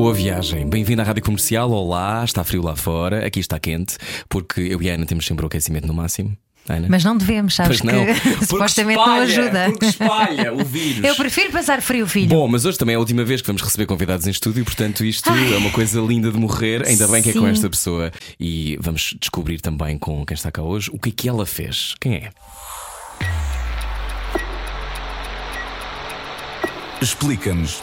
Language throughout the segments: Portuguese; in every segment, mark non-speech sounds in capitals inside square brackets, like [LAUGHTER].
Boa viagem, bem-vindo à Rádio Comercial. Olá, está frio lá fora, aqui está quente, porque eu e a Ana temos sempre o aquecimento no máximo. Ana? Mas não devemos, sabes Pois não, que [LAUGHS] supostamente espalha, não ajuda. Porque espalha o vírus. Eu prefiro passar frio, filho. Bom, mas hoje também é a última vez que vamos receber convidados em estúdio, portanto, isto é uma coisa linda de morrer. Ainda bem que é com esta pessoa. E vamos descobrir também com quem está cá hoje o que é que ela fez. Quem é? Explica-nos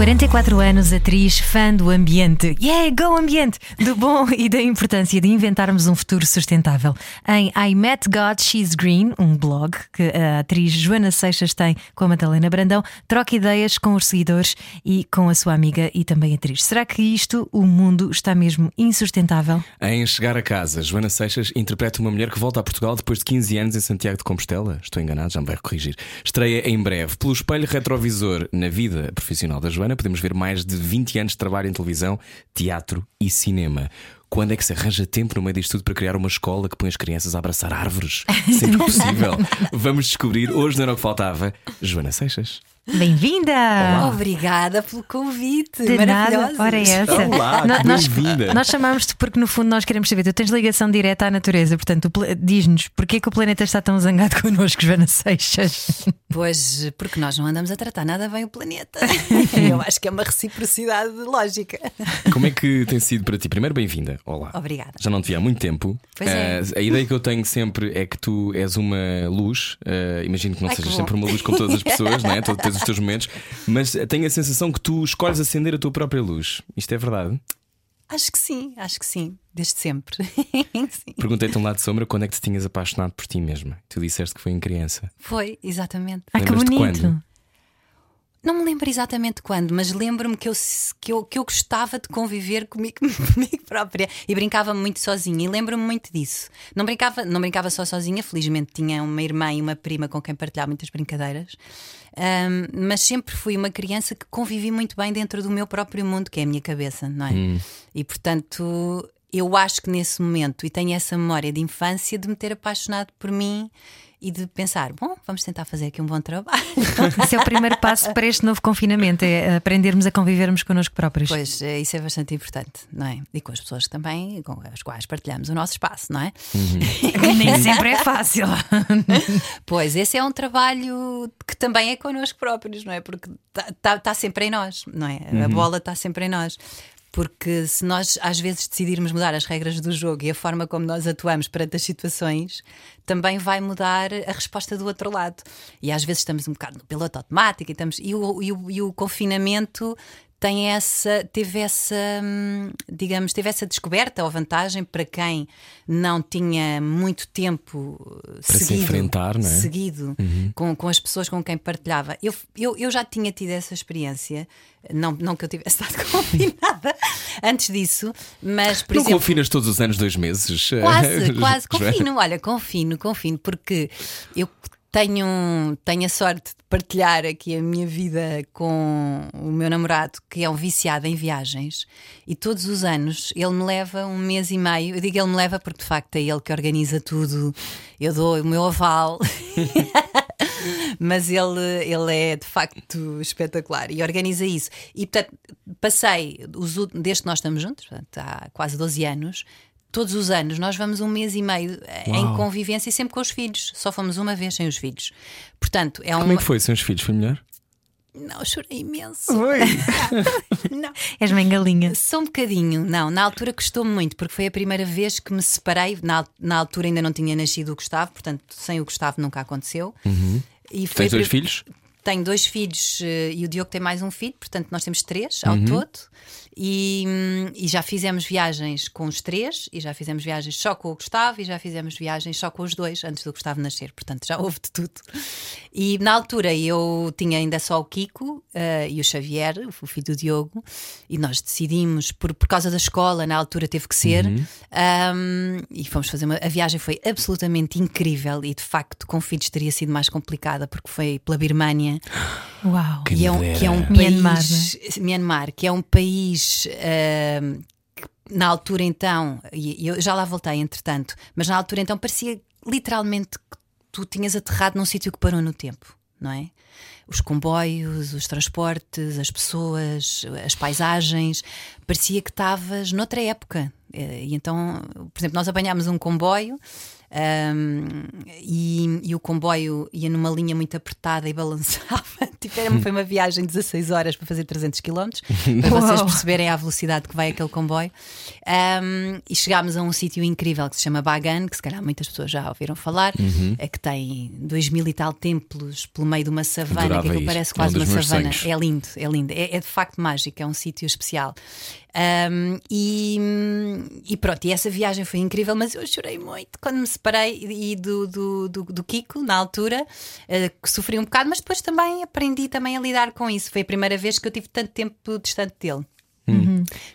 44 anos, atriz, fã do ambiente. Yeah, go ambiente! Do bom [LAUGHS] e da importância de inventarmos um futuro sustentável. Em I Met God She's Green, um blog que a atriz Joana Seixas tem com a Madalena Brandão, troca ideias com os seguidores e com a sua amiga e também atriz. Será que isto, o mundo, está mesmo insustentável? Em Chegar a Casa, Joana Seixas interpreta uma mulher que volta a Portugal depois de 15 anos em Santiago de Compostela. Estou enganado, já me vai corrigir. Estreia em breve. Pelo espelho retrovisor na vida profissional da Joana, podemos ver mais de 20 anos de trabalho em televisão, teatro e cinema. Quando é que se arranja tempo no meio disto tudo para criar uma escola que põe as crianças a abraçar árvores? [LAUGHS] Sempre possível. Vamos descobrir hoje não era o que faltava. Joana Seixas. Bem-vinda! Obrigada pelo convite. De nada, ora é essa. Olá, nós, bem-vinda. nós chamamos-te porque no fundo nós queremos saber. Tu tens ligação direta à natureza, portanto, diz-nos porquê que o planeta está tão zangado [LAUGHS] connosco, Joana Seixas. Pois, porque nós não andamos a tratar nada bem o planeta. [LAUGHS] Eu acho que é uma reciprocidade lógica. Como é que tem sido para ti? Primeiro, bem-vinda. Olá. Obrigada. Já não te vi há muito tempo. Pois é. Eh, a ideia que eu tenho sempre é que tu és uma luz. eh, imagino que não Ai, sejas sempre uma luz como todas as pessoas, [LAUGHS] não é? Tens os teus momentos. Mas tenho a sensação que tu escolhes acender a tua própria luz. Isto é verdade? Acho que sim, acho que sim. Desde sempre. [LAUGHS] Perguntei-te um lado de sombra quando é que te tinhas apaixonado por ti mesma. Tu disseste que foi em criança. Foi, exatamente. Ah, que bonito! quando? Não me lembro exatamente quando, mas lembro-me que eu, que, eu, que eu gostava de conviver comigo, [LAUGHS] comigo própria e brincava muito sozinha. E lembro-me muito disso. Não brincava, não brincava só sozinha, felizmente tinha uma irmã e uma prima com quem partilhar muitas brincadeiras. Ahm, mas sempre fui uma criança que convivi muito bem dentro do meu próprio mundo, que é a minha cabeça, não é? E portanto, eu acho que nesse momento, e tenho essa memória de infância, de me ter apaixonado por mim e de pensar: bom, vamos tentar fazer aqui um bom trabalho. [LAUGHS] Esse é o primeiro passo para este novo confinamento: é aprendermos a convivermos connosco próprios. Pois, eh, isso é bastante importante, não é? E com as pessoas que também, com as quais partilhamos o nosso espaço, não é? [LAUGHS] Nem sempre é fácil. [LAUGHS] Pois, esse é um trabalho que também é connosco próprios, não é? Porque está tá, tá sempre em nós, não é? A bola está sempre em nós. Porque se nós às vezes decidirmos mudar as regras do jogo e a forma como nós atuamos perante as situações, também vai mudar a resposta do outro lado. E às vezes estamos um bocado no piloto automático e, estamos, e, o, e, o, e o confinamento tem essa, teve essa, hum, digamos, teve essa descoberta ou vantagem para quem não tinha muito tempo eh, Para se seguido, enfrentar, não é? seguido com, com as pessoas com quem partilhava. Eu, eu, eu já tinha tido essa experiência, não, não que eu tivesse [LAUGHS] estado confinada antes disso, mas por não exemplo. confinas todos os anos, dois meses? Quase, [LAUGHS] quase, confino, olha, confino, confino, porque eu tenho, tenho a sorte de partilhar aqui a minha vida com o meu namorado, que é um viciado em viagens, e todos os anos ele me leva um mês e meio. Eu digo ele me leva porque de facto é ele que organiza tudo, eu dou o meu aval. [LAUGHS] Mas ele, ele é de facto espetacular e organiza isso. E portanto, passei, desde que nós estamos juntos, portanto, há quase 12 anos, todos os anos nós vamos um mês e meio em Uau. convivência e sempre com os filhos. Só fomos uma vez sem os filhos. Portanto, é Como uma. é que foi? Sem os filhos? Foi melhor? Não, chorei imenso. [LAUGHS] não. És bem galinha. Só um bocadinho, não. Na altura custou-me muito, porque foi a primeira vez que me separei. Na, na altura ainda não tinha nascido o Gustavo, portanto, sem o Gustavo nunca aconteceu. E foi Tens dois filhos? tenho dois filhos eh, e o Diogo tem mais um filho, portanto nós temos três ao Uhum. todo. E, e já fizemos viagens com os três, e já fizemos viagens só com o Gustavo, e já fizemos viagens só com os dois antes do Gustavo nascer. Portanto, já houve de tudo. E na altura eu tinha ainda só o Kiko eh, e o Xavier, o filho do Diogo, e nós decidimos, por, por causa da escola, na altura teve que ser, um, e fomos fazer uma. A viagem foi absolutamente incrível, e de facto com filhos teria sido mais complicada, porque foi pela Birmânia. [GASPS] Uau! Que E é um, que é um Myanmar, país, Myanmar, que é um país ahm, que na altura então, e e eu já lá voltei entretanto, mas na altura então parecia literalmente que tu tinhas aterrado num sítio que parou no tempo, não é? Os comboios, os transportes, as pessoas, as paisagens, parecia que estavas noutra época. Eh, E então, por exemplo, nós apanhámos um comboio ahm, e, e o comboio ia numa linha muito apertada e [LAUGHS] balançava. Tipo, era- foi uma viagem de 16 horas para fazer 300 km, [LAUGHS] para vocês perceberem a velocidade que vai aquele comboio. Ahm, e chegámos a um sítio incrível que se chama Bagan, que se calhar muitas pessoas já ouviram falar, é que tem 2 mil e tal templos pelo meio de uma savana, Adorava que parece É um quase dos uma savana. sonhos. É lindo, é lindo. É, é de facto mágico, é um sítio especial. Ahm, e, e pronto, e essa viagem foi incrível, mas eu chorei muito quando me separei e do, do, do, do Kiko, na altura, eh, que sofri um bocado, mas depois também aprendi também a lidar com isso. Foi a primeira vez que eu tive tanto tempo distante dele.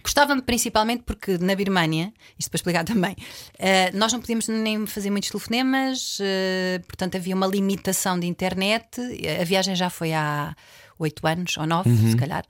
Gostava-me principalmente porque na Birmânia, isto para explicar [LAUGHS] também, eh, nós não podíamos nem fazer muitos telefonemas, eh, portanto havia uma limitação de internet. A viagem já foi há oito anos ou nove, se calhar.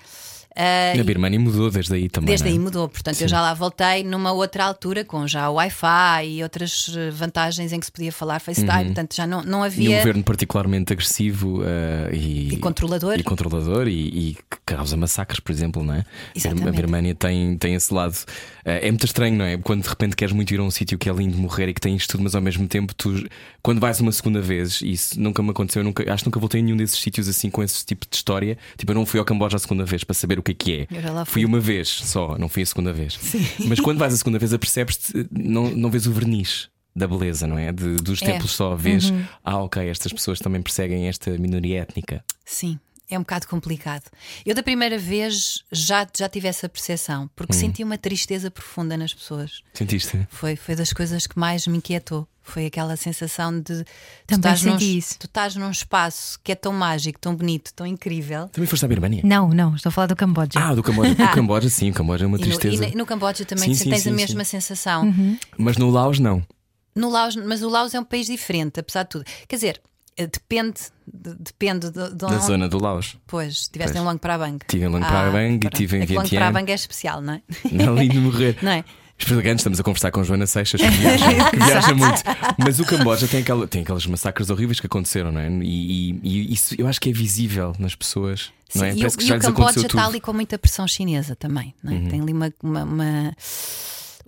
Eh, Na Birmania mudou desde aí também. Desde é? aí mudou, portanto eu já lá voltei numa outra altura com já o Wi-Fi e outras eh, vantagens em que se podia falar FaceTime, portanto já não, não E um havia. governo particularmente agressivo eh, e, E controlador. E controlador e, e que causa massacres, por exemplo, não é? Exatamente. A Birmania tem, tem esse lado. Eh, é muito estranho, não é? Quando de repente queres muito ir a um sítio que é lindo morrer e que tem isto tudo, mas ao mesmo tempo tu, quando vais uma segunda vez, isso nunca me aconteceu, eu nunca, acho que nunca voltei a nenhum desses sítios assim com esse tipo de história. Tipo, eu não fui ao Camboja a segunda vez para saber o que é que é. Fui uma vez só, não fui a segunda vez. Mas quando vais a segunda vez, apercebes-te, não, não vês o verniz da beleza, não é? De- dos É. templos só vês, ah, ok, estas pessoas também perseguem esta minoria étnica. Sim, é um bocado complicado. Eu da primeira vez já, já tive essa percepção, porque senti uma tristeza profunda nas pessoas. Sentiste? Foi, foi das coisas que mais me inquietou. Foi aquela sensação de tu Também estás, num, senti isso. tu estás num espaço que é tão mágico, tão bonito, tão incrível. Também foste à Birmania? Não, não, estou a falar do Camboja. Ah, do Camboja. [LAUGHS] O Camboja, sim, o Camboja é uma E no, tristeza. e no- no Camboja também Sim, se- sim, tens sim, a sim. mesma sensação. Mas no Laos, não. No Laos, mas o Laos é um país diferente, apesar de tudo. Quer dizer, eh, depende, de- depende de, de Da onde. zona do Laos. Pois, estiveste em Long Prabang. Estive em Luang Prabang e pronto. estive em É que Long Vientiane. Prabang é especial, não é? Não, lindo morrer. [LAUGHS] Não é? Esfregante, estamos a conversar com Joana Seixas, que viaja, [LAUGHS] que viaja muito. Mas o Camboja tem, aquela, tem aqueles massacres horríveis que aconteceram, não é? E, e- isso eu acho que é visível nas pessoas, não é? Sim, e que e já o Camboja está. Uhum. ali com muita pressão chinesa também. É? Tem ali uma, uma,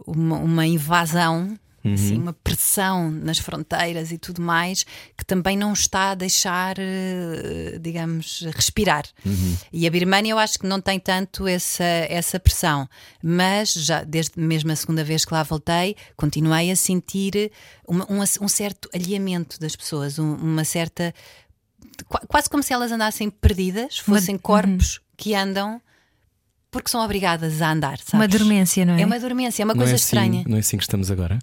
uma- uma invasão. Uhum. assim, uma pressão nas fronteiras e tudo mais que também não está a deixar, eh, digamos, respirar. Uhum. E a Birmânia eu acho que não tem tanto essa, essa pressão, mas já desde mesmo a segunda vez que lá voltei, continuei a sentir uma- um, um certo alheamento das pessoas, um- uma certa qua- quase como se elas andassem perdidas, fossem corpos que andam porque são obrigadas a andar. Sabes? Uma dormência, não é? É uma dormência, é uma Não coisa é assim, estranha. Não é assim que estamos agora?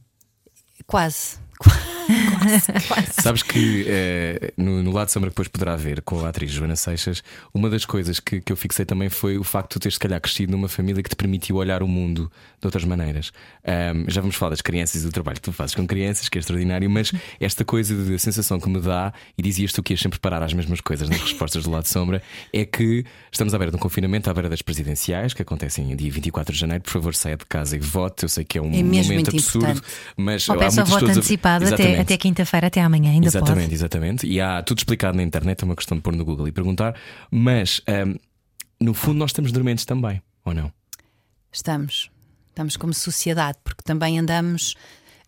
Quase. [LAUGHS] [LAUGHS] Sabes que eh, no, no lado sombra que depois poderá ver com a atriz Joana Seixas, uma das coisas que, que eu fixei também foi o facto de tu teres, se calhar, crescido numa família que te permitiu olhar o mundo de outras maneiras. Ahm, já vamos falar das crianças e do trabalho que tu fazes com crianças, que é extraordinário, mas esta coisa de a sensação que me dá, e dizias tu que ias sempre parar às mesmas coisas nas respostas do lado sombra, é que estamos à beira de um confinamento, à beira das presidenciais, que acontecem em dia 24 de janeiro. Por favor, saia de casa e vote. Eu sei que é um É momento muito absurdo, importante. mas Ou há peça muitas voto a- antecipado até, Exatamente. Quinta-feira, até amanhã, ainda Exatamente, pode. exatamente. E há tudo explicado na internet, é uma questão de pôr no Google e perguntar. Mas, ahm, no fundo, nós estamos dormentes também, ou não? Estamos. Estamos como sociedade, porque também andamos,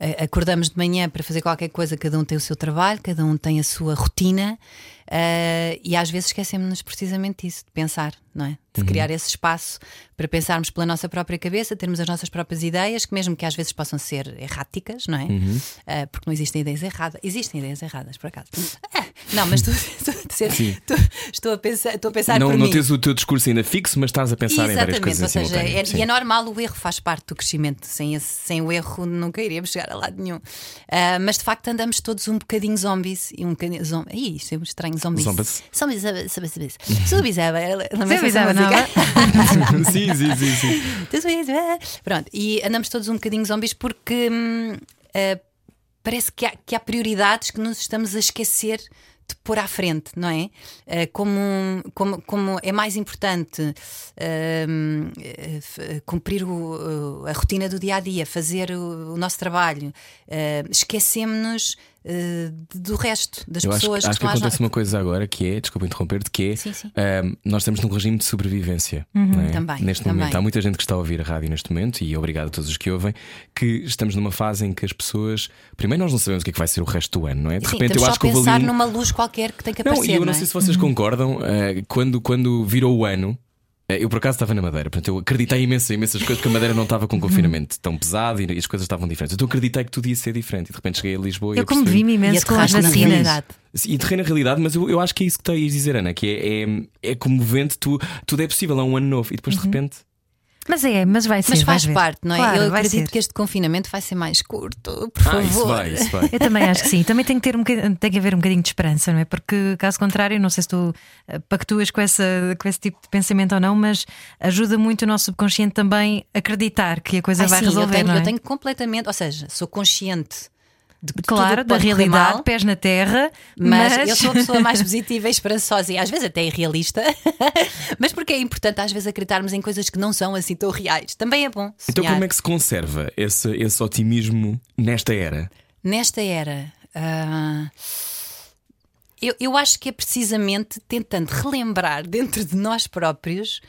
eh, acordamos de manhã para fazer qualquer coisa, cada um tem o seu trabalho, cada um tem a sua rotina, eh, e às vezes esquecemos-nos precisamente disso, de pensar, não é? De criar esse espaço para pensarmos pela nossa própria cabeça, termos as nossas próprias ideias, que mesmo que às vezes possam ser erráticas, não é? Eh, porque não existem ideias erradas. Existem ideias erradas, por acaso. Eh, Não, mas tu, [LAUGHS] tu- tu- estou, a pensar, estou a pensar não por não mim. tens o teu discurso ainda fixo, mas estás a pensar em várias Exatamente, coisas ou seja, é, e é normal, o erro faz parte do crescimento. Sem, esse- sem o erro nunca iríamos chegar a lado nenhum. Ah, mas de facto andamos todos um bocadinho zombies e um bocadinho. Zom... Ih, isto é muito zombies. Zombies. Zombies, zombies, zombies, zombies. Zombies, é, lembra-se Zombies, dessa é, não música? [LAUGHS] sim, sim, sim, sim. Zombies, é. Pronto, e andamos todos um bocadinho zombies porque hum, ah, parece que há, que há prioridades que nos estamos a esquecer de pôr à frente, não é? Ah, como, como, como é mais importante hum, eh, cumprir o- a rotina do dia a dia, fazer o, o nosso trabalho, ah, esquecemos de- do resto das Eu acho, pessoas acho que estão às acontece no- uma coisa agora que é, desculpa interromper-te, que é Sim, sim. ahm, nós estamos num regime de sobrevivência. não é? Também, Neste também. momento. Há muita gente que está a ouvir a rádio neste momento, e obrigado a todos os que ouvem, que estamos numa fase em que as pessoas. Primeiro, nós não sabemos o que é que vai ser o resto do ano, não é? De Sim, repente, eu acho que a houve pensar um- numa luz qualquer que tem que Não, aparecer. e eu não não sei é? se vocês concordam, eh, quando, quando virou o ano. Eh, Eu por acaso estava na Madeira, portanto eu acreditei imenso em imensas coisas, porque a Madeira não estava com confinamento tão pesado e as coisas estavam diferentes. Então eu acreditei que tudo ia ser diferente e de repente cheguei a Lisboa e Eu percebi- comovi-me E imenso com as vacinas. E terreno na realidade, mas eu, eu acho que é isso que tu ias dizer, Ana, que é, é, é comovente, tu, tudo é possível, é um ano novo e depois de repente. Mas é, mas vai ser. Mas vais faz ver. parte, não é? Claro, eu acredito ser. que este confinamento vai ser mais curto, por Ah, favor. isso vai, isso vai. Eu também acho que sim. Também tem que, ter um tem que haver um bocadinho de esperança, não é? Porque, caso contrário, não sei se tu eh, pactuas com, essa, com esse tipo de pensamento ou não, mas ajuda muito o nosso subconsciente também a acreditar que a coisa Ah, vai sim, resolver. eu, tenho, não é? eu tenho completamente, ou seja, sou consciente de Claro, da realidade, mal, pés na terra, mas, mas, eu sou a pessoa mais [LAUGHS] positiva e esperançosa e às vezes até irrealista. [LAUGHS] mas porque é importante às vezes acreditarmos em coisas que não são assim tão reais. Também é bom. Então, sonhar. como é que se conserva esse, esse otimismo nesta era? Nesta era, ah, eu, eu acho que é precisamente tentando relembrar dentro de nós próprios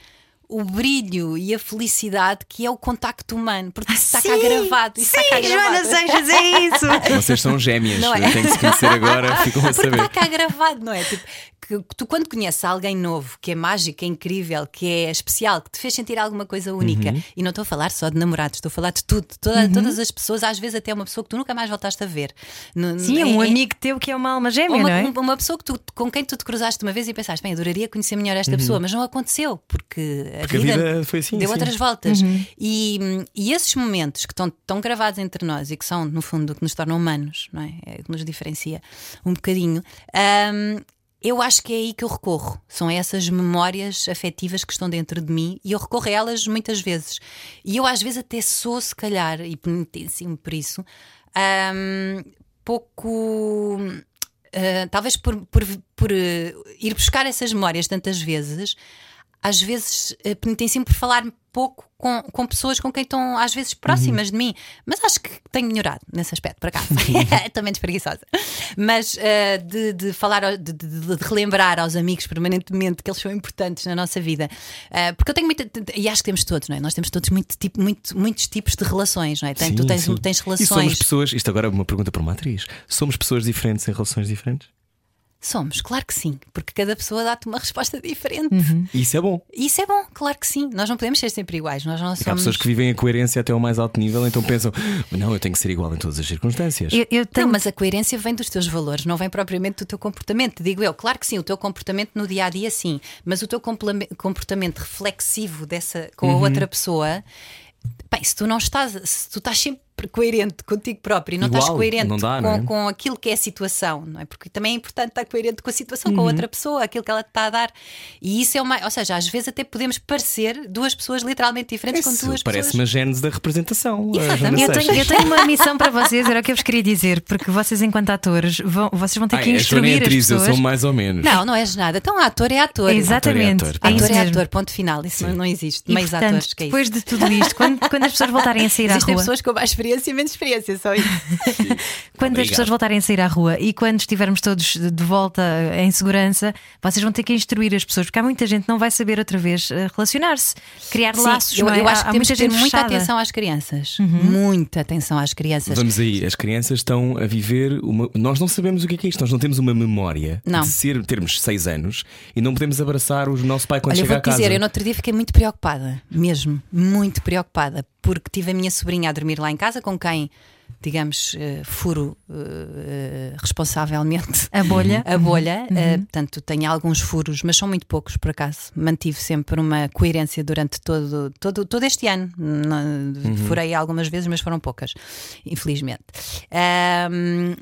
o brilho e a felicidade que é o contacto humano, porque isso está cá Sim, gravado. Isso sim, está cá Joana gravado. Seixas, é isso. Vocês são gêmeas, Não é? eu tenho que se conhecer agora, [LAUGHS] ficam a Porque saber. está cá gravado, não é? Tipo, que tu, quando conheces alguém novo que é mágico, que é incrível, que é especial, que te fez sentir alguma coisa única, Uhum. e não estou a falar só de namorados, estou a falar de tudo, toda- todas as pessoas, às vezes até uma pessoa que tu nunca mais voltaste a ver. No- Sim, em- um em- amigo teu que é uma alma gêmea, uma, não é? um- uma pessoa que tu- com quem tu te cruzaste uma vez e pensaste, bem, adoraria conhecer melhor esta pessoa, mas não aconteceu, porque, a, Uhum. Porque a vida vida foi assim, deu sim. outras voltas. Uhum. E, e esses momentos que estão tão gravados entre nós e que são, no fundo, que nos tornam humanos, não é? É o que nos diferencia um bocadinho. hum, eu acho que é aí que eu recorro. São essas memórias afetivas que estão dentro de mim e eu recorro a elas muitas vezes. E eu, às vezes, até sou, se calhar, e penitencio por isso, hum, pouco. Uh, talvez por, por, por, uh, ir buscar essas memórias tantas vezes, às vezes uh, penitencio por falar pouco com, com pessoas com quem estão às vezes próximas de mim, mas acho que tenho melhorado nesse aspecto, por acaso. [LAUGHS] [LAUGHS] Estou menos preguiçosa. Mas uh, de, de falar, de, de- de relembrar aos amigos permanentemente que eles são importantes na nossa vida, Uh, porque eu tenho muita. E acho que temos todos, não é? Nós temos todos muito, tipo, muito, muitos tipos de relações, não é? Tem- tu Sim, tens, sim. tens E somos relações. pessoas, isto agora é uma pergunta para uma atriz. Somos pessoas diferentes em relações diferentes? Somos, claro que sim, porque cada pessoa dá-te uma resposta diferente. E isso é bom. Isso é bom, claro que sim. Nós não podemos ser sempre iguais. Nós não Porque há somos. pessoas que vivem a coerência até ao mais alto nível, então pensam, não, eu tenho que ser igual em todas as circunstâncias. Eu, eu tenho Não, mas a coerência vem dos teus valores, não vem propriamente do teu comportamento. Digo eu, claro que sim, o teu comportamento no dia a dia, sim, mas o teu comportamento reflexivo dessa com a Uhum. outra pessoa, bem, se tu não estás, se tu estás sempre coerente contigo próprio e não Igual, estás coerente não dá, com, não é? com aquilo que é a situação, não é? Porque também é importante estar coerente com a situação, Uhum. com a outra pessoa, aquilo que ela te está a dar. E isso é uma, ou seja, às vezes até podemos parecer duas pessoas literalmente diferentes com Isso duas parece pessoas. uma gênese da representação. Exatamente. Eu tenho, eu tenho uma [LAUGHS] missão para vocês, era o que eu vos queria dizer, porque vocês, enquanto atores, vão, vocês vão ter que Ai, a Joana é instruir as atriz, eu pessoas. sou mais ou menos. Não, não és nada. Então, ator é ator. Exatamente. Ator é ator. é Ator é ator, ponto final. Isso não, não existe. E, Meios portanto, atores, que é isso. depois de tudo isto, quando, quando as pessoas voltarem a sair à Existem rua, pessoas com mais experiência e menos experiência, só isso. [LAUGHS] quando as Obrigado. pessoas voltarem a sair à rua e quando estivermos todos de volta em segurança, vocês vão ter que instruir as pessoas, porque há muita gente que não vai saber outra vez eh, relacionar-se, criar Sim, laços. eu, é? eu Há- acho que há temos que ter muita atenção às crianças. Uhum. Muita atenção às crianças. Vamos aí, as crianças estão a viver uma. Nós não sabemos o que é, que é isto, nós não temos uma memória Não. de ser, termos seis anos e não podemos abraçar o nosso pai quando Olha, eu chega a casa. dizer, eu no outro dia fiquei muito preocupada, mesmo, muito preocupada, porque tive a minha sobrinha a dormir lá em casa, com quem digamos, eh, furo eh, responsavelmente A bolha. [LAUGHS] a bolha. eh, portanto, tenho alguns furos, mas são muito poucos, por acaso. Mantive sempre uma coerência durante todo, todo, todo este ano. Não- Furei algumas vezes, mas foram poucas, infelizmente.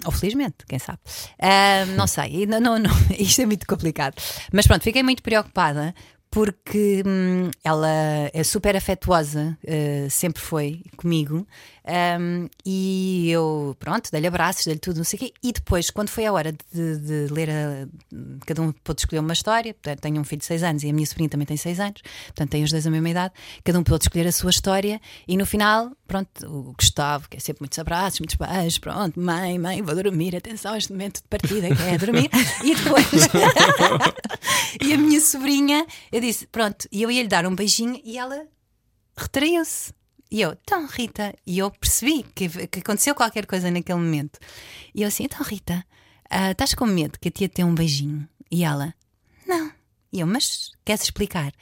Ou felizmente, quem sabe. Não sei, não, não, não, [LAUGHS] isto é muito complicado. Mas pronto, fiquei muito preocupada. Porque hum, ela é super afetuosa, eh, sempre foi comigo, Ahm, e eu, pronto, dei-lhe abraços, dei-lhe tudo, não sei o quê. E depois, quando foi a hora de, de ler, a- cada um pôde escolher uma história. Portanto, tenho um filho de 6 anos e a minha sobrinha também tem 6 anos, portanto, têm os dois a mesma idade. Cada um pôde escolher a sua história. E no final, pronto, o Gustavo, que é sempre muitos abraços, muitos beijos, pronto, mãe, mãe, vou dormir, atenção, este momento de partida que é dormir. e depois, [LAUGHS] e a minha sobrinha, eu disse, pronto, e eu ia lhe dar um beijinho e ela retraiu-se. E eu, então Rita, e eu percebi que, que aconteceu qualquer coisa naquele momento. E eu assim, então Rita, ah, estás com medo que a tia te dê um beijinho? E ela, não. E eu, mas queres explicar?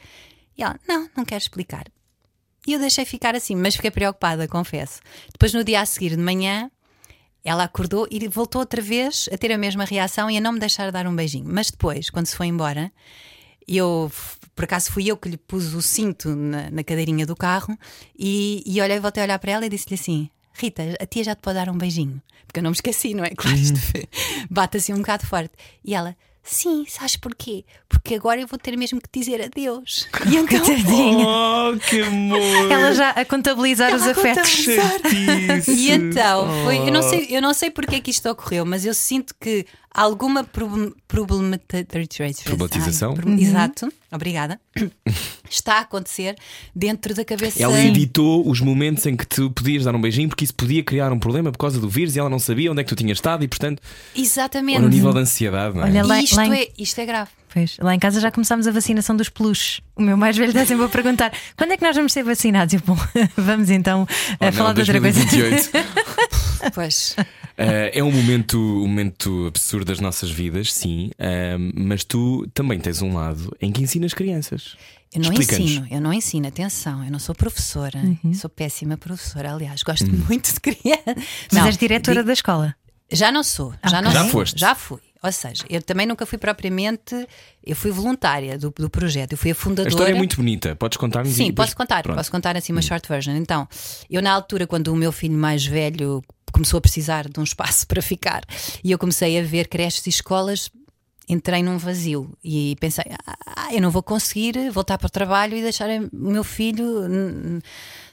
E ela, não, não quero explicar. E eu deixei ficar assim, mas fiquei preocupada, confesso. Depois, no dia a seguir de manhã, ela acordou e voltou outra vez a ter a mesma reação e a não me deixar dar um beijinho. Mas depois, quando se foi embora, eu, por acaso, fui eu que lhe pus o cinto na, na cadeirinha do carro e, e olhei, voltei a olhar para ela e disse-lhe assim: Rita, a tia já te pode dar um beijinho. Porque eu não me esqueci, não é? [LAUGHS] Claro, isto bate assim um bocado forte. E ela. Sim, sabes porquê? Porque agora eu vou ter mesmo que dizer adeus. [LAUGHS] E então, Tadinha. Oh, que amor! Ela já a contabilizar os Ela a afetos. Chatice. E então, foi, eu, não Oh. sei, eu não sei porque é que isto ocorreu, mas eu sinto que alguma problem, Problematização? Ai, pro- Exato, obrigada. [COUGHS] Está a acontecer dentro da cabeça. Ela editou os momentos em que tu podias dar um beijinho porque isso podia criar um problema por causa do vírus e ela não sabia onde é que tu tinhas estado e, portanto, Exatamente. ou no nível de ansiedade, não é? Olha lá- isto, lá em- é, isto é grave. Pois, lá em casa já começámos a vacinação dos peluches. O meu mais velho está sempre a perguntar quando é que nós vamos ser vacinados? Eu, bom, [LAUGHS] vamos então a Oh, não, falar de outra coisa. 2028. [LAUGHS] Pois. Uh, é um momento, um momento absurdo das nossas vidas, sim, uh, mas tu também tens um lado em que ensinas crianças. Eu não ensino, eu não ensino, atenção, eu não sou professora, Uhum. sou péssima professora, aliás, gosto muito de criança. Mas Não, és diretora di- da escola. Já não sou, já não Já sou. foste? Já fui. Ou seja, eu também nunca fui propriamente, eu fui voluntária do, do projeto, eu fui a A fundadora. história é muito bonita, podes contar-nos Sim, depois- posso contar, Pronto. Posso contar assim uma short version. Então, eu na altura, quando o meu filho mais velho começou a precisar de um espaço [LAUGHS] para ficar e eu comecei a ver creches e escolas, entrei num vazio e pensei: ah, eu não vou conseguir voltar para o trabalho e deixar o meu filho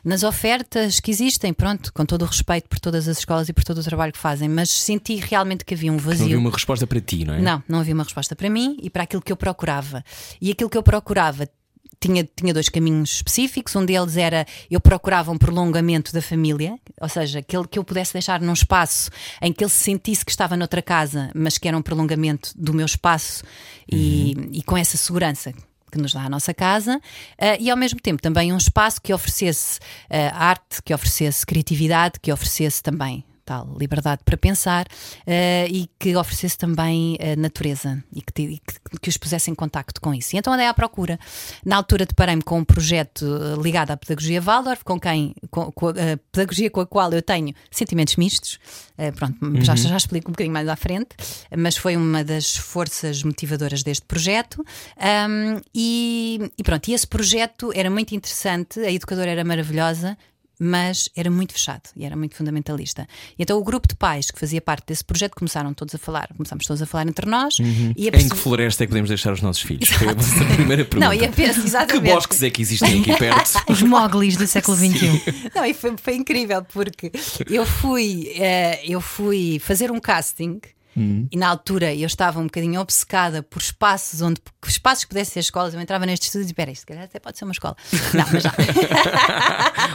nas ofertas que existem. Pronto, com todo o respeito por todas as escolas e por todo o trabalho que fazem, mas senti realmente que havia um Não vazio. havia uma resposta para ti, não é? Não, não havia uma resposta para mim e para aquilo que eu procurava. E aquilo que eu procurava tinha, tinha dois caminhos específicos. Um deles era eu procurava um prolongamento da família, ou seja, que, ele, que eu pudesse deixar num espaço em que ele se sentisse que estava noutra casa, mas que era um prolongamento do meu espaço e, e com essa segurança. Que nos dá a nossa casa, eh, e ao mesmo tempo também um espaço que oferecesse eh, arte, que oferecesse criatividade, que oferecesse também tal liberdade para pensar eh, e que oferecesse também eh, natureza e que, te- e que- que os pusesse em contacto com isso. E então andei à procura. Na altura deparei-me com um projeto eh, ligado à pedagogia Waldorf, com quem com, com a, a pedagogia com a qual eu tenho sentimentos mistos. Eh, pronto, já, já explico um bocadinho mais à frente, mas foi uma das forças motivadoras deste projeto. Ahm, e, e pronto, e esse projeto era muito interessante, a educadora era maravilhosa mas era muito fechado e era muito fundamentalista. E então o grupo de pais que fazia parte desse projeto começaram todos a falar, começámos todos a falar entre nós e a Em que floresta é que podemos deixar os nossos filhos? Foi a primeira pergunta. Não, e a pensar, Que exatamente. bosques é que existem aqui [LAUGHS] perto? Os moglis do século XXI. Não, e foi, foi incrível porque eu fui, eh, eu fui fazer um casting. E na altura eu estava um bocadinho obcecada por espaços onde espaços que pudessem ser escolas. Eu entrava nestes estudos e espera, isto se calhar até pode ser uma escola. [LAUGHS] Não, mas já.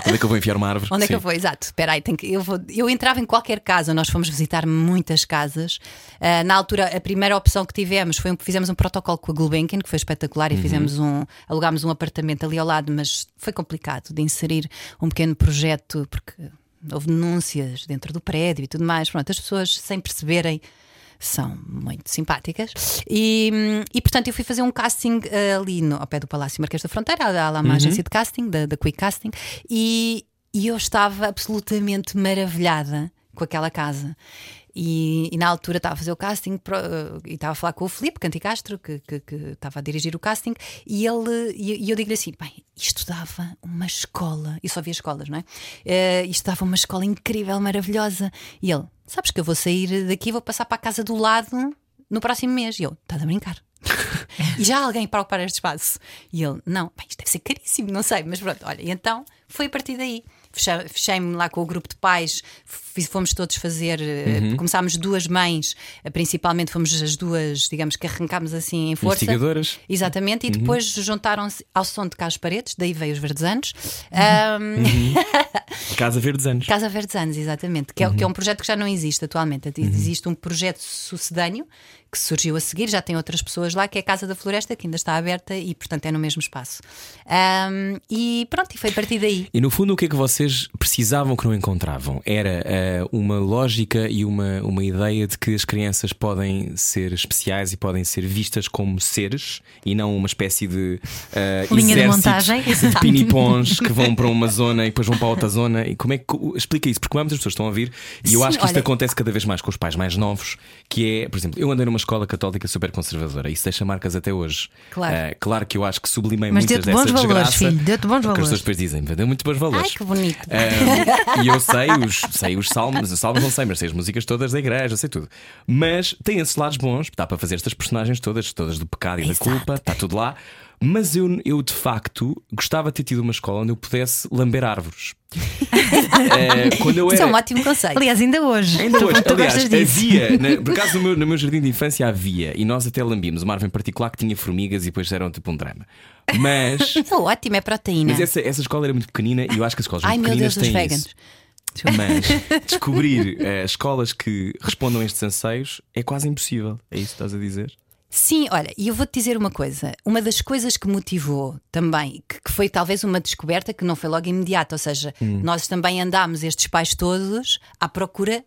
Onde é que eu vou enfiar uma árvore? Onde é que Sim. eu vou? Exato, espera aí, tenho que- eu, vou- eu entrava em qualquer casa, nós fomos visitar muitas casas. Ah, na altura, a primeira opção que tivemos foi um, fizemos um protocolo com a Gulbenkian, que foi espetacular, Uhum. e fizemos um, alugámos um apartamento ali ao lado, mas foi complicado de inserir um pequeno projeto, porque houve denúncias dentro do prédio e tudo mais. Pronto, as pessoas sem perceberem. São muito simpáticas e, e, portanto eu fui fazer um casting ah, ali no, ao pé do Palácio Marquês da Fronteira, há lá uma agência de casting, da, da Quick Casting, e, e eu estava absolutamente maravilhada com aquela casa. E, e na altura estava a fazer o casting pro- eh, e estava a falar com o Filipe Canticastro, que, que, que estava a dirigir o casting, e ele e, eu digo-lhe assim: bem, isto dava uma escola, e só via escolas, não é? Eh, isto dava uma escola incrível, maravilhosa. E ele, sabes que eu vou sair daqui vou passar para a casa do lado no próximo mês. E eu, estás a brincar? [LAUGHS] e já há alguém para ocupar este espaço? E ele, não, bem, isto deve ser caríssimo, não sei, mas pronto, olha, e então foi a partir daí. Fechei-me lá com o grupo de pais, fomos todos fazer. eh, Começámos duas mães, eh, principalmente fomos as duas, digamos que arrancámos assim em força. Investigadoras. Exatamente, e depois juntaram-se ao som de Carlos Paredes, daí veio os Verdes Anos. Ahm, [LAUGHS] Casa Verdes Anos. Casa Verdes Anos, exatamente, que é, que é um projeto que já não existe atualmente. Existe um projeto sucedâneo que surgiu a seguir, já tem outras pessoas lá, que é a Casa da Floresta, que ainda está aberta e, portanto, é no mesmo espaço. Ahm, e pronto, e foi a partir daí. E no fundo, o que é que vocês precisavam que não encontravam? Era eh, uma lógica e uma, uma ideia de que as crianças podem ser especiais e podem ser vistas como seres e não uma espécie de eh, Linha de montagem. de pinipons que vão para uma zona e depois vão para outra zona. E como é que explica isso? Porque muitas pessoas estão a ouvir e eu Sim, acho que isto olha- acontece cada vez mais com os pais mais novos, que é, por exemplo, eu andei numa escola católica super conservadora, isso deixa marcas até hoje. Claro. Eh, claro que eu acho que sublimei Mas muitas deu-te bons valores, filho, deu-te bons Porque as valores. pessoas depois dizem, deu muito bons valores. Ai, que bonito. Um, e eu sei os, sei os salmos, os salmos não sei, mas sei as músicas todas da igreja, sei tudo. Mas tem esses lados bons, dá para fazer estas personagens todas, todas do pecado e da Exato. culpa, está tudo lá. Mas eu, eu de facto gostava de ter tido uma escola onde eu pudesse lamber árvores. [LAUGHS] Quando eu Isso é era. um ótimo conceito. Aliás, ainda hoje. Ainda hoje, tu aliás, gostas disso. havia, [LAUGHS] na, por acaso no meu, no meu jardim de infância havia, e nós até lambíamos uma árvore em particular que tinha formigas e depois eram tipo um drama. Mas, [LAUGHS] Isso é ótimo, é proteína. mas essa, essa escola era muito pequenina e eu acho que as escolas Ai muito meu Deus, pequeninas os têm isso. Mas [LAUGHS] descobrir eh, escolas que respondam a estes anseios é quase impossível. É isso que estás a dizer? Sim, olha, e eu vou-te dizer uma coisa. Uma das coisas que motivou também, que, que foi talvez uma descoberta que não foi logo imediata, ou seja, nós também andámos estes pais todos à procura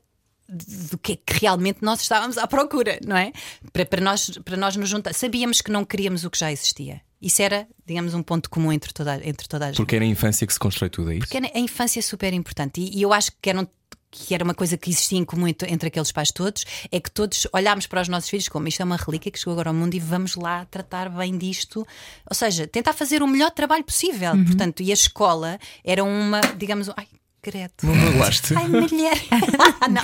do que é que realmente nós estávamos à procura, não é? Para, para, nós, para nós nos juntar. Sabíamos que não queríamos o que já existia. Isso era, digamos, um ponto comum entre toda, entre toda a gente. Porque é na infância que se constrói tudo, é isso? Porque a infância é super importante e, e eu acho que era, um- que era uma coisa que existia em comum entre, entre aqueles pais todos, é que todos olhámos para os nossos filhos como isto é uma relíquia que chegou agora ao mundo e vamos lá tratar bem disto. Ou seja, tentar fazer o melhor trabalho possível. Portanto, e a escola era uma, digamos, ai, credo. Não magoaste? Ai, mulher! [LAUGHS] não,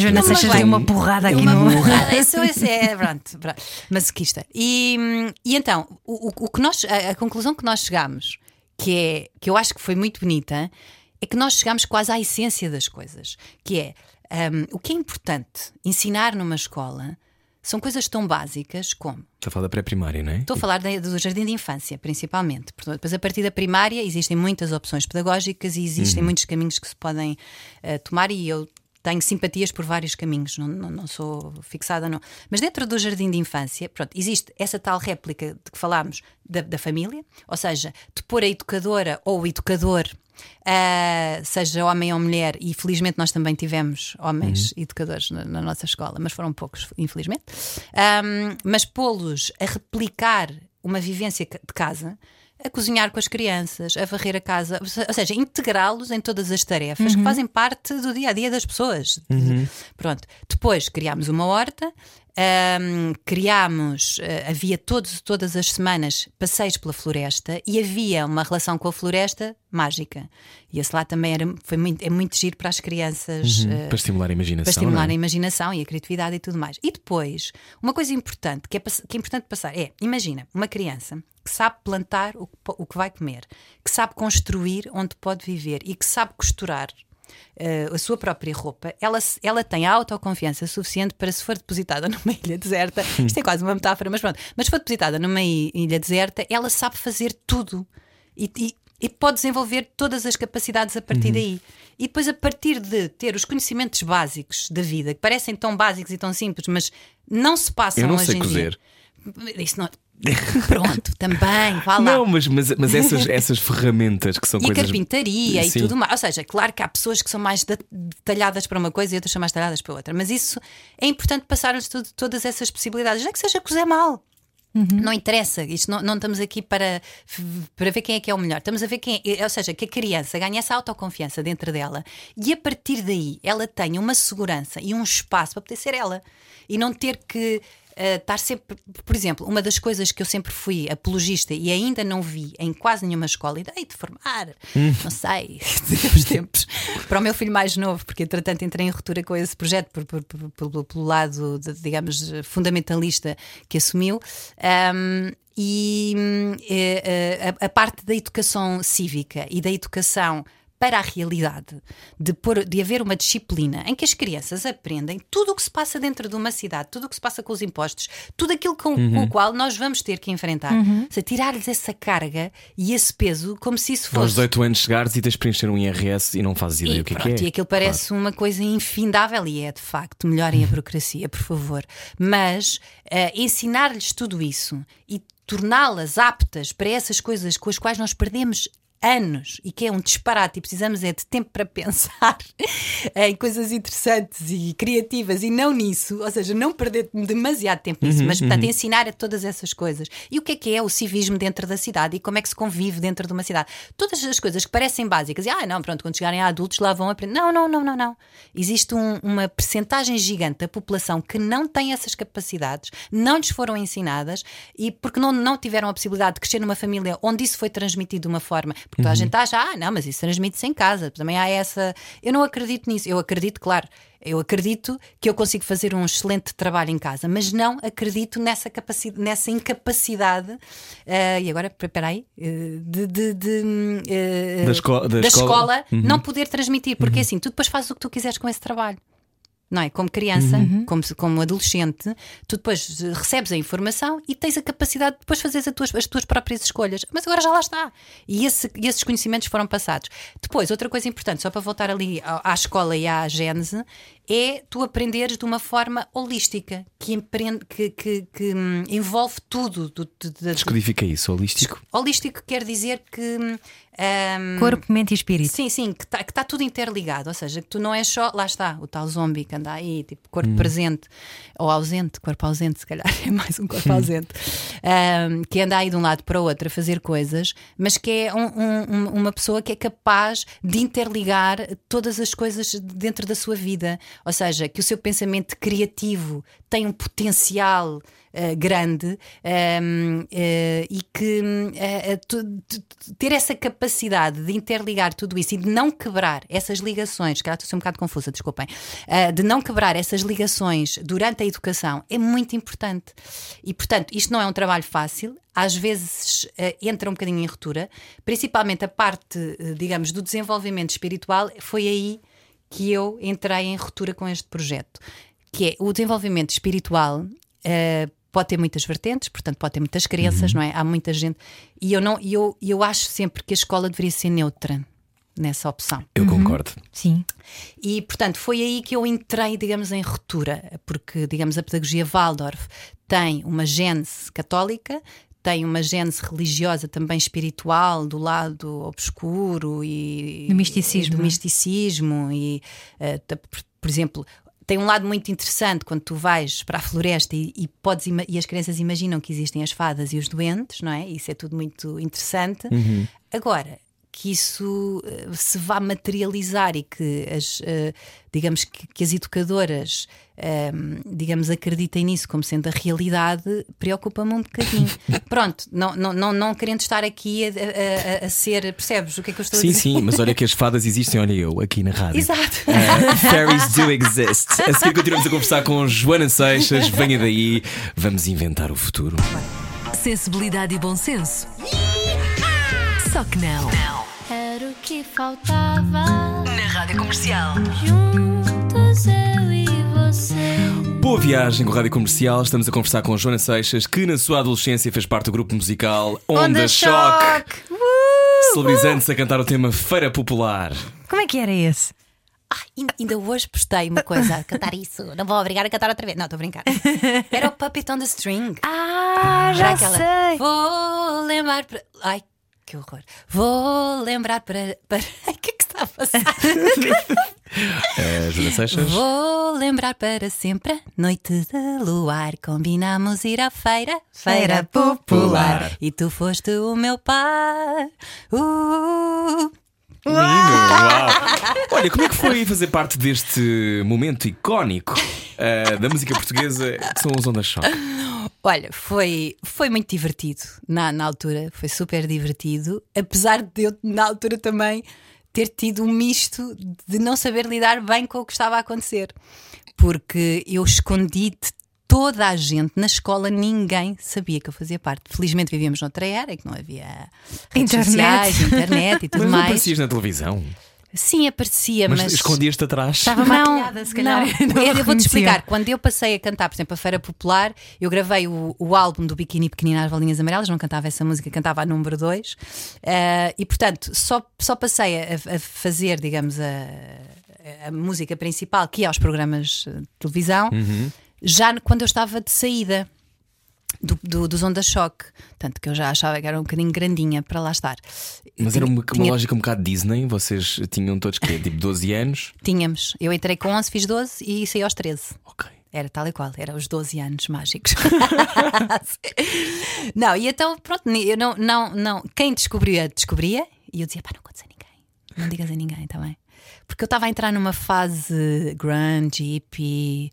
Joana não Seixas deu uma porrada aqui uma no. burrada, isso, isso é pronto, pronto, masoquista. E, e então, o, o- que nós, a, a conclusão que nós chegamos, que é que eu acho que foi muito bonita, é que nós chegamos quase à essência das coisas, que é hum, o que é importante ensinar numa escola são coisas tão básicas como Está a falar da pré-primária, não é? Estou a falar da- do jardim de infância, principalmente. Depois, a partir da primária, existem muitas opções pedagógicas e existem muitos caminhos que se podem eh, tomar, e eu tenho simpatias por vários caminhos, não, não, não sou fixada, não. Mas dentro do jardim de infância, pronto, existe essa tal réplica de que falámos da, da família, ou seja, de pôr a educadora ou o educador. ah, seja homem ou mulher, e felizmente nós também tivemos homens educadores na, na nossa escola, mas foram poucos, infelizmente. Ahm, mas pô-los a replicar uma vivência de casa, a cozinhar com as crianças, a varrer a casa, ou se- ou seja, integrá-los em todas as tarefas que fazem parte do dia a dia das pessoas. Pronto. Depois criámos uma horta. ahm, criámos, eh, havia todos, todas as semanas passeios pela floresta e havia uma relação com a floresta mágica. E esse lá também era, foi muito, é muito giro para as crianças. eh, Para estimular a imaginação. para estimular não a é? imaginação e a criatividade e tudo mais. E depois, uma coisa importante que é, que é importante passar é: imagina uma criança que sabe plantar o o que vai comer, que sabe construir onde pode viver e que sabe costurar. eh, a sua própria roupa, ela, ela tem a autoconfiança suficiente para, se for depositada [LAUGHS] numa ilha deserta, isto é quase uma metáfora, mas pronto, mas se for depositada numa ilha deserta, ela sabe fazer tudo e, e- e pode desenvolver todas as capacidades a Uhum. partir daí. E depois, a partir de ter os conhecimentos básicos da vida, que parecem tão básicos e tão simples, mas não se passam Eu não hoje sei em cozer. dia. Isso não... Pronto, também, vá lá. Não, mas, mas, mas essas, [LAUGHS] essas ferramentas que são E coisas. carpintaria e Sim. tudo mais. Ou seja, claro que há pessoas que são mais de- detalhadas para uma coisa e outras são mais detalhadas para outra. Mas isso é importante passar-lhes todas essas possibilidades. Não é que seja cozer mal. Não interessa, isto não, não estamos aqui para, para ver quem é que é o melhor. Estamos a ver quem é, ou seja, que a criança ganhe essa autoconfiança dentro dela e a partir daí ela tenha uma segurança e um espaço para poder ser ela e não ter que uh, estar sempre. Por exemplo, uma das coisas que eu sempre fui apologista e ainda não vi em quase nenhuma escola, e dei de formar, Hum. não sei, [LAUGHS] os tempos, para o meu filho mais novo, porque entretanto entrei em ruptura com esse projeto por, por- por- pelo- pelo lado, de, digamos, fundamentalista que assumiu. Um, e hum, eh, eh, a, a parte da educação cívica e da educação para a realidade, de, pôr, de haver uma disciplina em que as crianças aprendem tudo o que se passa dentro de uma cidade, tudo o que se passa com os impostos, tudo aquilo com, com o qual nós vamos ter que enfrentar. Ou seja, tirar-lhes essa carga e esse peso como se isso Aos fosse. 18 anos chegares e tens de preencher um IRS e não fazes ideia E, o que é pronto, que é. e aquilo parece uma coisa infindável e é de facto. Melhorem a burocracia, por favor. Mas eh, ensinar-lhes tudo isso e torná-las aptas para essas coisas com as quais nós perdemos anos e que é um disparate e precisamos é de tempo para pensar [LAUGHS] em coisas interessantes e criativas e não nisso, ou seja, não perder demasiado tempo nisso, mas portanto ensinar a todas essas coisas. E o que é que é o civismo dentro da cidade e como é que se convive dentro de uma cidade? Todas as coisas que parecem básicas e ah, não, pronto, quando chegarem a adultos lá vão aprender. Não, não, não, não, não. Existe um- uma percentagem gigante da população que não tem essas capacidades, não lhes foram ensinadas e porque não, não tiveram a possibilidade de crescer numa família onde isso foi transmitido de uma forma. Porque toda a gente acha, ah, não, mas isso transmite-se em casa. Também há essa. Eu não acredito nisso. Eu acredito, claro. Eu acredito que eu consigo fazer um excelente trabalho em casa, mas não acredito nessa, capacidade, nessa incapacidade. eh, e agora, espera aí, eh, de, de- de, eh, Da esco- da escola. Uhum. não poder transmitir, porque assim, tu depois fazes o que tu quiseres com esse trabalho. Não é? Como criança, Uhum. como, se- como adolescente, tu depois eh, recebes a informação e tens a capacidade de depois fazer as tuas, as tuas próprias escolhas. Mas agora já lá está. E, esse- e esses conhecimentos foram passados. Depois, outra coisa importante, só para voltar ali à, à escola e à gênese, é tu aprenderes de uma forma holística, que, empreende, que, que- que, hum, envolve tudo. Do, do- do- Descodifica isso, holístico. holístico quer dizer que. hum, hum, Corpo, mente e espírito. Sim, sim, que está tá tudo interligado. Ou seja, que tu não és só. Lá está, o tal zombie que anda aí, tipo Hum. corpo presente ou ausente, corpo ausente, se calhar [LAUGHS] é mais um corpo ausente, Ahm, que anda aí de um lado para o outro a fazer coisas, mas que é um- um- um- uma pessoa que é capaz de interligar todas as coisas dentro da sua vida. Ou seja, que o seu pensamento criativo tem um potencial. eh, grande ehm, eh, e que tu- ter essa capacidade de interligar tudo isso e de não quebrar essas ligações, que estou a ser um bocado confusa, desculpem, de não quebrar essas ligações durante a educação é muito importante. E portanto, isto não é um trabalho fácil. Às vezes eh, entra um bocadinho em ruptura, principalmente a parte, eh, digamos, do desenvolvimento espiritual. Foi aí que eu entrei em ruptura com este projeto, que é o desenvolvimento espiritual. eh, pode ter muitas vertentes, portanto, pode ter muitas crenças, não é? Há muita gente. E eu, não, e eu, e eu acho sempre que a escola deveria ser neutra nessa opção. Eu concordo. Sim. E, portanto, foi aí que eu entrei, digamos, em ruptura, porque, digamos, a pedagogia Waldorf tem uma gênese católica, tem uma gênese religiosa também espiritual, do lado obscuro e Do misticismo, do não é? misticismo e, ta- por, por exemplo, tem um lado muito interessante quando tu vais para a floresta e, e podes e as crianças imaginam que existem as fadas e os doentes, não é? Isso é tudo muito interessante. Agora, que isso eh, se vá materializar e que as, eh, digamos que, que as educadoras ehm, digamos acreditem nisso como sendo a realidade preocupa-me um bocadinho [LAUGHS] pronto, não, não, não, não querendo estar aqui a, a- a- ser percebes o que é que eu estou Sim, a dizer? sim, mas olha que as fadas existem, olha eu, aqui na rádio. exato Uh, fairies do exist. A seguir continuamos a conversar com Joana Seixas. Venha daí, vamos inventar o futuro. Sensibilidade e bom senso. Só que não. Era o que faltava. Na Rádio Comercial. Juntos eu e você. Boa viagem com a Rádio Comercial. Estamos a conversar com Joana Seixas, que na sua adolescência fez parte do grupo musical Onda, Choque, celebrizando-se a cantar o tema Feira Popular. Como é que era esse? Ai, ainda, ainda hoje postei uma coisa a cantar isso não vou obrigar a cantar outra vez não, estou a brincar era o Puppet on the String Ah, já aquela, sei. Vou lembrar para. Ai, que horror. Vou lembrar para. para... [LAUGHS] O que é que está a passar. [LAUGHS] Uh, Joana Seixas. Vou lembrar para sempre a noite de luar. Combinamos ir à feira, feira popular. E tu foste o meu par. Uh, Menino, uau. Olha, como é que foi fazer parte deste momento icónico uh, da música portuguesa que são os Ondas Choque? Olha, foi, foi muito divertido na, na altura, foi super divertido, apesar de eu, na altura também, ter tido um misto de não saber lidar bem com o que estava a acontecer, porque eu escondi de toda a gente na escola, ninguém sabia que eu fazia parte. Felizmente vivíamos noutra era, que não havia redes Internet. sociais, internet e [LAUGHS] tudo Mas não mais. aparecias na televisão. Sim, aparecia, Mas, mas. escondias-te atrás. Estava Não, maquilhada, se calhar. não. [LAUGHS] não Eu vou-te explicar. Quando eu passei a cantar, por exemplo, a Feira Popular, eu gravei o, o álbum do Biquíni Pequenina às Bolinhas Amarelas, não cantava essa música, cantava a número 2. e portanto, só, só passei a, a fazer, digamos, a, a música principal, que ia aos programas de televisão, já no- quando eu estava de saída. Do, do, dos Onda Choque, tanto que eu já achava que era um bocadinho grandinha para lá estar. Mas era uma, uma Tinha- lógica um bocado Disney. Vocês tinham todos que tipo 12 anos. Tínhamos. Eu entrei com 11, fiz 12 e saí aos 13. Ok. Era tal e qual, era os 12 anos mágicos. [LAUGHS] não, e então, pronto, eu não, não, não. Quem descobria, descobria, e eu dizia, pá, não contes a ninguém, não digas a ninguém também. Porque eu estava a entrar numa fase grunge, hippie,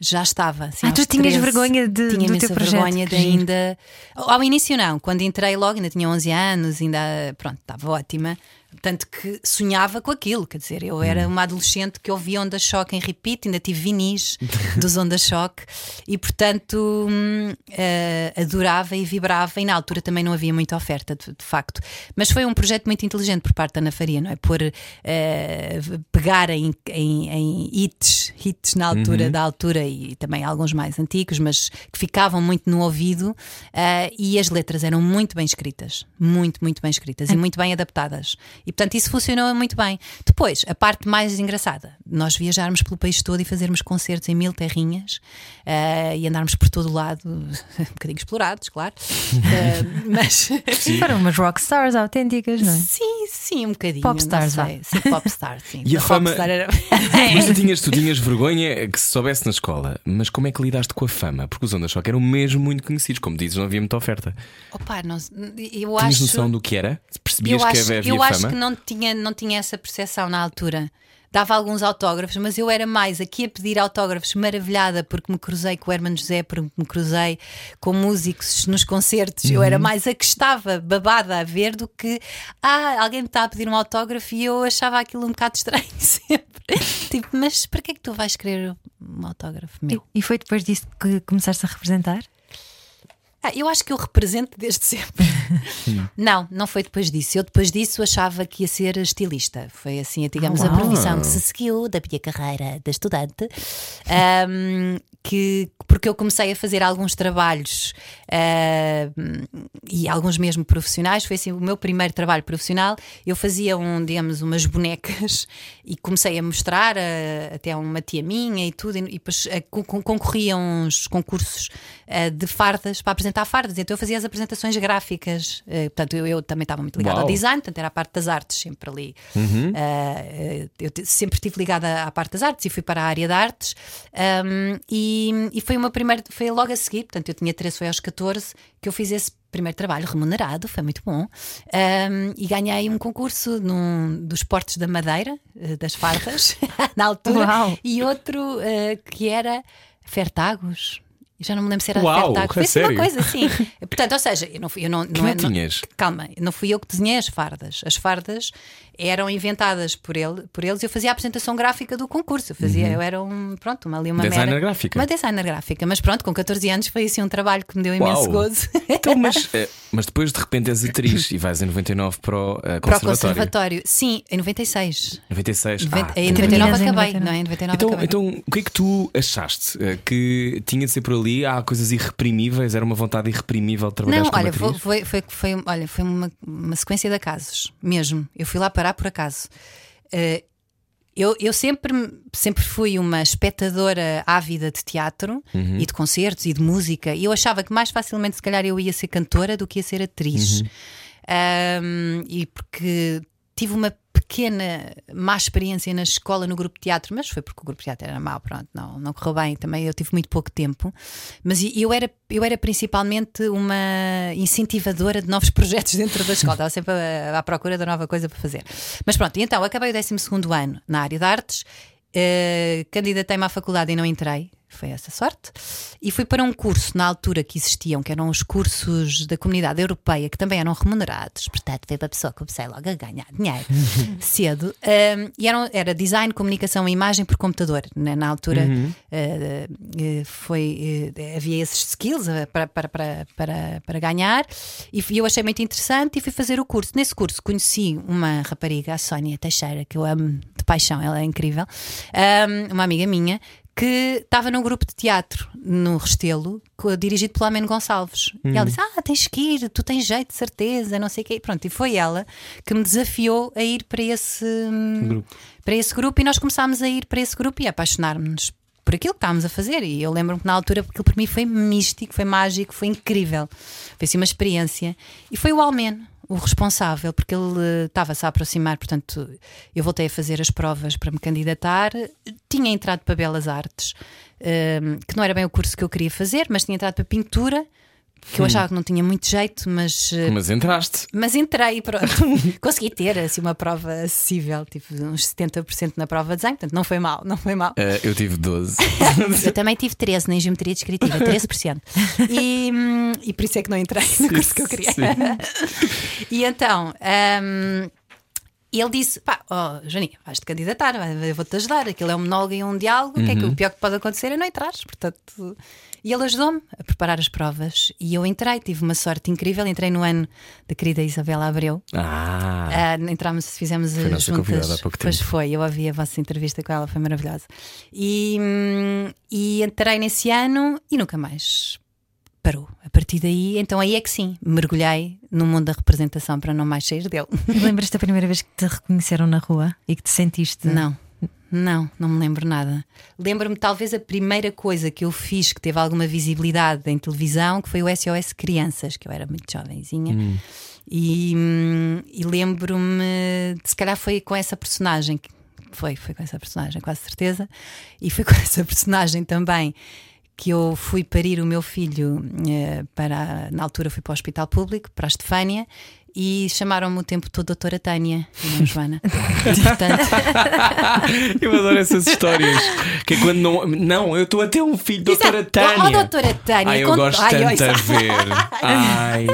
já estava. Assim, Ah, tu tinhas 13, vergonha de- tinha do teu projeto, vergonha de ainda. Ao início, não, quando entrei logo, ainda tinha 11 anos, ainda, pronto, estava ótima. Tanto que sonhava com aquilo, quer dizer, eu era Hum. uma adolescente que ouvia Onda Choque em repeat, ainda tive vinis [LAUGHS] dos Onda Choque e, portanto, hum, eh, adorava e vibrava. E na altura também não havia muita oferta, de, de facto. Mas foi um projeto muito inteligente por parte da Ana Faria, não é? Por eh, pegar em, em, em hits, hits na altura da altura e também alguns mais antigos, mas que ficavam muito no ouvido eh, e as letras eram muito bem escritas, muito, muito bem escritas e muito bem adaptadas. E portanto isso funcionou muito bem. Depois, a parte mais engraçada, nós viajarmos pelo país todo e fazermos concertos em mil terrinhas eh, e andarmos por todo o lado, [LAUGHS] um bocadinho explorados, claro. [LAUGHS] Eh, mas Foram umas rockstars autênticas, não é? sim, sim, um bocadinho. Popstars, sei. vá. Sim, popstar, sim. [LAUGHS] E a fama- era- Mas tu tinhas, tu tinhas vergonha que se soubesse na escola. Mas como é que lidaste com a fama? Porque os Ondas Choque eram mesmo muito conhecidos. Como dizes, não havia muita oferta. Opa, não, eu Tinhas acho. noção do que era? Percebias eu que acho, havia eu acho fama? Que não tinha, não tinha essa percepção na altura. Dava alguns autógrafos, mas eu era mais aqui a pedir autógrafos, maravilhada, porque me cruzei com o Hermano José, porque me cruzei com músicos nos concertos. Eu Uhum. era mais a que estava babada a ver do que ah, alguém me está a pedir um autógrafo e eu achava aquilo um bocado estranho [LAUGHS] sempre. tipo, mas para que é que tu vais querer um autógrafo meu? E foi depois disso que começaste a representar? Ah, eu acho que eu represento desde sempre. [LAUGHS] não, não foi depois disso. Eu depois disso achava que ia ser estilista. Foi assim, digamos, a uau. profissão que se seguiu da minha carreira de estudante. Ahm, que, porque eu comecei a fazer alguns trabalhos ahm, e alguns mesmo profissionais. Foi assim o meu primeiro trabalho profissional. Eu fazia um, digamos, umas bonecas [LAUGHS] e comecei a mostrar a- até a uma tia minha e tudo. E, depois con- concorria uns concursos eh, de fardas para apresentar fardas. Então eu fazia as apresentações gráficas. Eh, portanto, eu, eu também estava muito ligada Uau. ao design, portanto, era a parte das artes, sempre ali. Eh, eu sempre estive ligada à parte das artes e fui para a área de artes. Um, e, e foi uma primeira, foi logo a seguir, portanto, eu tinha 13, foi aos 14 que eu fiz esse primeiro trabalho remunerado, foi muito bom. Um, e ganhei um concurso num, dos portos da Madeira, eh, das fardas, [LAUGHS] na altura, Uau. e outro eh, que era Fertagos. Eu Já não me lembro se era Uau, Fertagos. a Foi assim uma coisa assim. [LAUGHS] Portanto, ou seja, eu não, fui- eu não, Que não, não não-? Calma, não fui eu que desenhei as fardas. As fardas eram inventadas por, ele, por eles. Eu fazia a apresentação gráfica do concurso. Eu fazia, eu era um, pronto, uma, ali uma Designer mera- gráfica. Uma designer gráfica. Mas pronto, com 14 anos foi assim um trabalho que me deu imenso Uau. gozo. [LAUGHS] Então, mas, eh, mas depois de repente és atriz e vais em 99 para o eh, Para o conservatório. conservatório. Sim, em 96. 96. Noventa- Ah, em então- 99 terminas em acabei. 99. Não, em 99 Então, acabei. então, o que é que tu achaste? Eh, Que tinha de ser por ali? Há coisas irreprimíveis? Era uma vontade irreprimível de trabalhar Não, olha, foi, foi, foi, foi- olha, foi uma, uma sequência de acasos, mesmo. Eu fui lá parar por acaso. Eh, eu, eu sempre, sempre fui uma espectadora ávida de teatro Uhum. e de concertos e de música, e eu achava que mais facilmente, se calhar, eu ia ser cantora do que ia ser atriz. Uhum. Ahm, e porque tive uma pequena má experiência na escola, no grupo de teatro, mas foi porque o grupo de teatro era mau, pronto, não, não correu bem. Também eu tive muito pouco tempo, mas eu era, eu era principalmente uma incentivadora de novos [LAUGHS] projetos dentro da escola, estava sempre à, à procura de nova coisa para fazer. Mas pronto, então acabei o 12 ano na área de artes. Uh, candidatei-me à faculdade e não entrei, foi essa sorte. E fui para um curso na altura que existiam, que eram os cursos da comunidade europeia, que também eram remunerados. Portanto, veio para a pessoa que comecei logo a ganhar dinheiro [LAUGHS] cedo. Um, e eram, era design, comunicação e imagem por computador. Na, né? na altura uhum. uh, foi, uh, havia esses skills para, para, para, para, para ganhar. E eu achei muito interessante e fui fazer o curso. Nesse curso conheci uma rapariga, a Sónia Teixeira, que eu amo paixão, ela é incrível. Um, uma amiga minha que estava num grupo de teatro no Restelo, dirigido pelo Ameno Gonçalves. Hum. E ela disse: Ah, tens que ir, tu tens jeito, de certeza, não sei o quê. Pronto, e foi ela que me desafiou a ir para esse grupo. Para esse grupo e nós começámos a ir para esse grupo e a apaixonar-nos por aquilo que estávamos a fazer. E eu lembro-me que na altura aquilo para mim foi místico, foi mágico, foi incrível. Foi assim uma experiência. E foi o Almeno o responsável, porque ele estava-se a aproximar, portanto, eu voltei a fazer as provas para me candidatar. Tinha entrado para Belas Artes, um, que não era bem o curso que eu queria fazer, mas tinha entrado para pintura que eu hum. achava que não tinha muito jeito, mas. Eh, mas entraste. Mas entrei, pronto. [LAUGHS] Consegui ter assim, uma prova acessível, tive uns 70% na prova de desenho, portanto não foi mal, não foi mal. Uh, eu tive 12. [LAUGHS] eu também tive 13 na geometria descritiva, 13%. E, hum, e por isso é que não entrei no curso que eu queria. [LAUGHS] e então. Um, ele disse: pá, oh, Joaninha, vais-te candidatar, eu vou-te ajudar. Aquilo é um monólogo e um diálogo. Uhum. O que é que o uhum. pior que pode acontecer é não entrares. Portanto, e ele ajudou-me a preparar as provas e eu entrei, tive uma sorte incrível. Entrei no ano da querida Isabela Abreu. Ah, uh, entramos, fizemos foi as juntas. Há pouco pois tempo. foi, eu ouvi a vossa entrevista com ela, foi maravilhosa. E, hum, e entrei nesse ano e nunca mais parou. A partir daí, então aí é que sim, mergulhei no mundo da representação para não mais sair dele. Lembras-te da primeira vez que te reconheceram na rua e que te sentiste? Não. Não, não me lembro nada. Lembro-me talvez a primeira coisa que eu fiz que teve alguma visibilidade em televisão, que foi o SOS Crianças, que eu era muito jovenzinha. Hum. E, e lembro-me, se calhar foi com essa personagem, foi, foi com essa personagem, quase certeza, e foi [LAUGHS] com essa personagem também que eu fui parir o meu filho eh, para, na altura fui para o hospital público, para a Estefânia, e chamaram-me o tempo todo Doutora Tânia, não Joana. [LAUGHS] Portanto... [LAUGHS] eu adoro essas histórias. Que é quando não. Não, eu estou a ter um filho, Doutora Tânia. Oh, Doutora Tânia. Ai, eu gosto Ai, tanto a ver. [LAUGHS] Ai.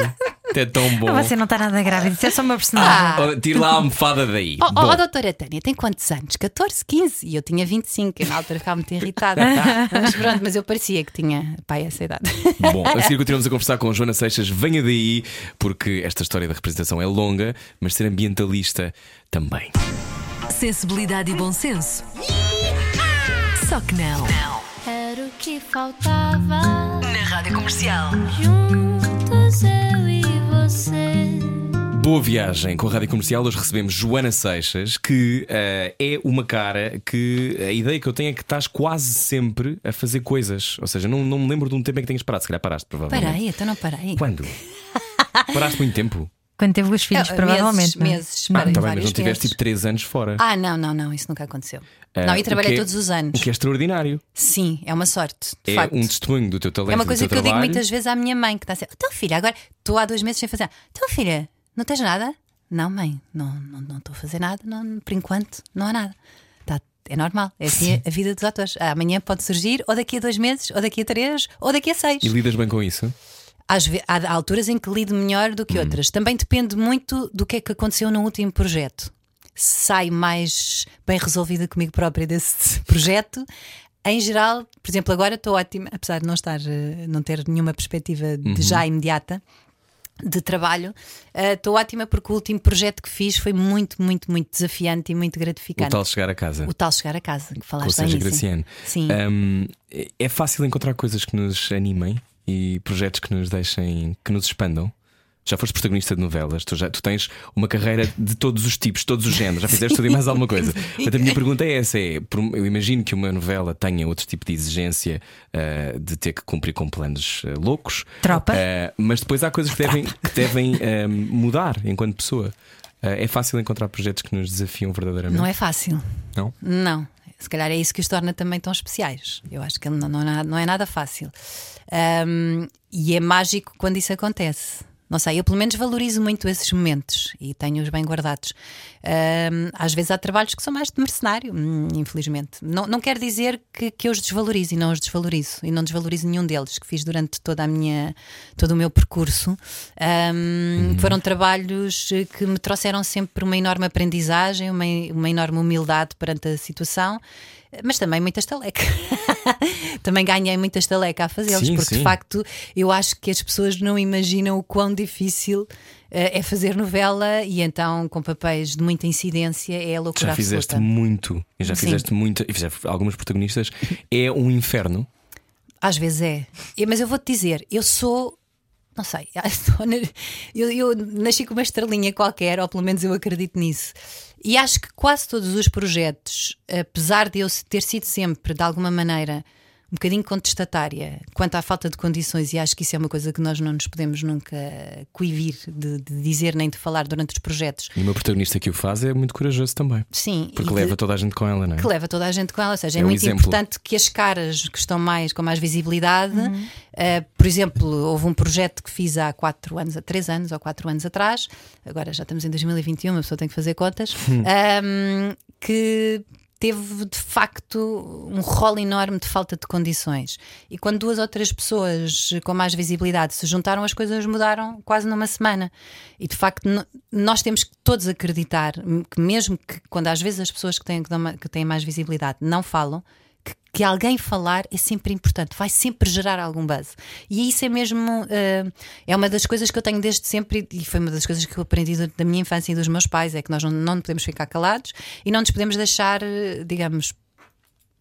É tão bom. Você não está nada grávida, isso é só uma personagem. Ah. Tira lá a almofada daí. Oh, oh, oh, doutora Tânia, tem quantos anos? 14, 15? E eu tinha 25, eu na altura ficava muito irritada. [LAUGHS] mas pronto, mas eu parecia que tinha pai essa idade. Bom, assim continuamos a conversar com Joana Seixas. Venha daí, porque esta história da representação é longa, mas ser ambientalista também. Sensibilidade e bom senso. Só que não. Era o que faltava. Na rádio comercial. Juntos eu e você. Boa viagem com a Rádio Comercial. Hoje recebemos Joana Seixas, que uh, é uma cara que a ideia que eu tenho é que estás quase sempre a fazer coisas. Ou seja, não, não me lembro de um tempo em que tenhas parado. Se calhar paraste, provavelmente. Parei, então não parei. Quando? [LAUGHS] paraste muito tempo? Quando teve os filhos, uh, provavelmente. Meses, não. meses. Ah, tá bem, mas não tiveste tipo 3 anos fora. Ah, não, não, não, isso nunca aconteceu. Uh, não, e trabalhei é, todos os anos. O que é extraordinário. Sim, é uma sorte. é facto. um testemunho do teu talento. É uma coisa que eu trabalho. digo muitas vezes à minha mãe, que está a dizer: Então, filha, agora estou há dois meses sem fazer. Então, filha, não tens nada? Não, mãe, não estou não, não a fazer nada, não, por enquanto não há nada. Tá, é normal, é assim a vida dos atores. Amanhã pode surgir, ou daqui a dois meses, ou daqui a três, ou daqui a seis. E lidas bem com isso? Às há alturas em que lido melhor do que outras. Também depende muito do que é que aconteceu no último projeto. Se Saio mais bem resolvida comigo própria desse [LAUGHS] projeto. Em geral, por exemplo, agora estou ótima, apesar de não estar, eh, não ter nenhuma perspectiva de já imediata de trabalho, eh, estou ótima porque o último projeto que fiz foi muito, muito, muito desafiante e muito O gratificante. tal chegar a casa. O tal chegar a casa, que Com falaste Sérgio bem. Graciano. Sim. Um, é fácil encontrar coisas que nos animem e projetos que nos deixem, que nos expandam. Já foste protagonista de novelas, tu, já, tu tens uma carreira de todos os tipos, todos os géneros, já fizeste tudo e mais alguma coisa. [LAUGHS] Mas a minha pergunta é essa: é, eu imagino que uma novela tenha outro tipo de exigência ah, de ter que cumprir com planos ah, loucos. Tropa. Ah, mas depois há coisas que devem, que devem mudar enquanto pessoa. é fácil encontrar projetos que nos desafiam verdadeiramente? Não é fácil. Não? Não. Se calhar é isso que os torna também tão especiais. Eu acho que não, não, é não é nada fácil. Ahm, e é mágico quando isso acontece. Não sei, eu pelo menos valorizo muito esses momentos e tenho-os bem guardados. Ahm, às vezes há trabalhos que são mais de mercenário, hum, infelizmente. Não, não quer dizer que, que eu os desvalorizo e não os desvalorizo. E não desvalorizo nenhum deles que fiz durante toda a minha, todo o meu percurso. Ahm, Foram trabalhos que me trouxeram sempre uma enorme aprendizagem, uma, uma enorme humildade perante a situação. Mas também muita estaleca. [LAUGHS] também ganhei muita estaleca a fazê-los, Sim, porque sim. de facto eu acho que as pessoas não imaginam o quão difícil eh, é fazer novela e então com papéis de muita incidência é a loucura Já fizeste absoluta. muito, já Sim. fizeste muita, e fizeste algumas protagonistas. É um inferno. Às vezes é. Mas eu vou-te dizer, eu sou. Não sei, [LAUGHS] eu, eu nasci com uma estrelinha qualquer, ou pelo menos eu acredito nisso. E acho que quase todos os projetos, apesar de eu ter sido sempre, de alguma maneira, um bocadinho contestatária quanto à falta de condições, e acho que isso é uma coisa que nós não nos podemos nunca coibir de, de dizer nem de falar durante os projetos. E o meu protagonista que o faz é muito corajoso também. Sim, Porque e de- leva toda a gente com ela, não é? que leva toda a gente com ela. Ou seja, é, É um muito exemplo. importante que as caras que estão mais com mais visibilidade, eh, por exemplo, houve um projeto que fiz há quatro anos, há três anos ou quatro anos atrás, agora já estamos em 2021, uma pessoa tem que fazer contas, ahm, que teve de facto um rol enorme de falta de condições. E quando duas ou três pessoas com mais visibilidade se juntaram, as coisas mudaram quase numa semana. E de facto, nós temos que todos acreditar que, mesmo que quando às vezes as pessoas que têm, que têm mais visibilidade não falam, que, que alguém falar é sempre importante, vai sempre gerar algum buzz. E isso é mesmo, eh, é uma das coisas que eu tenho desde sempre e foi uma das coisas que eu aprendi da- da minha infância e dos meus pais: é que nós não, não podemos ficar calados e não nos podemos deixar, eh, digamos,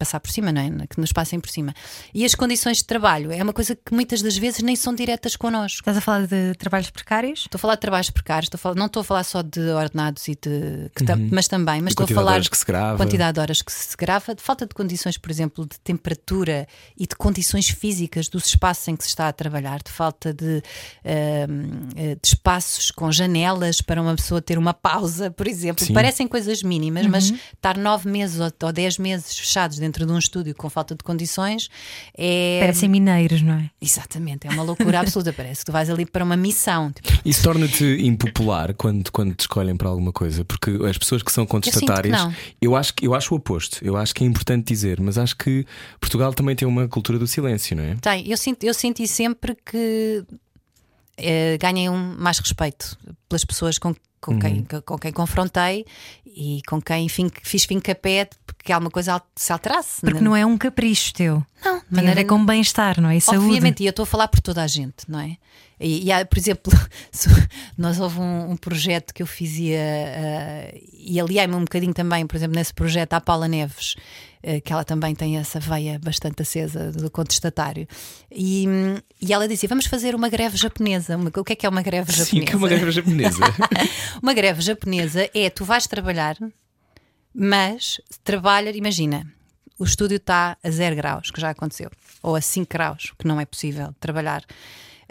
passar por cima, não é? Que nos passem por cima. E as condições de trabalho é uma coisa que muitas das vezes nem são diretas connosco. Estás a falar de trabalhos precários? Estou a falar de trabalhos precários, estou a falar- não estou a falar só de ordenados e de. que tam- mas também, mas estou a de falar horas que se grava. quantidade de horas que se grava, de falta de condições, por exemplo, de temperatura e de condições físicas dos espaços em que se está a trabalhar, de falta de, ahm, eh, de espaços com janelas para uma pessoa ter uma pausa, por exemplo. Sim. Parecem coisas mínimas, mas estar nove meses ou, ou dez meses fechados dentro de um estúdio com falta de condições é. Parecem mineiros, não é? Exatamente, é uma loucura absoluta. Parece que tu vais ali para uma missão. Tipo, Isso torna-te impopular quando, quando te escolhem para alguma coisa, porque as pessoas que são contestatárias, não. eu acho, eu acho o oposto. Eu acho que é importante dizer, mas acho que Portugal também tem uma cultura do silêncio, não é? Tem, eu, sinto, eu senti sempre que eh, ganhei um mais respeito pelas pessoas com, com, quem, com quem confrontei e com quem enfim, fiz fim capé porque alguma coisa se alterasse. Porque não é um capricho teu. Não, Tem a ver com bem-estar, não é? E saúde. Obviamente, e eu estou a falar por toda a gente, não é? E, e há, por exemplo, [LAUGHS] nós houve um, um projeto que eu fazia eh, e aliei-me um bocadinho também, por exemplo, nesse projeto à Paula Neves, que ela também tem essa veia bastante acesa do contestatário. E, e ela dizia: Vamos fazer uma greve japonesa. O que é que é uma greve japonesa? Sim, que é uma guerra japonesa. [LAUGHS] Uma greve japonesa é tu vais trabalhar, mas trabalha, imagina, o estúdio está a 0 graus, que já aconteceu, ou a 5 graus, que não é possível trabalhar.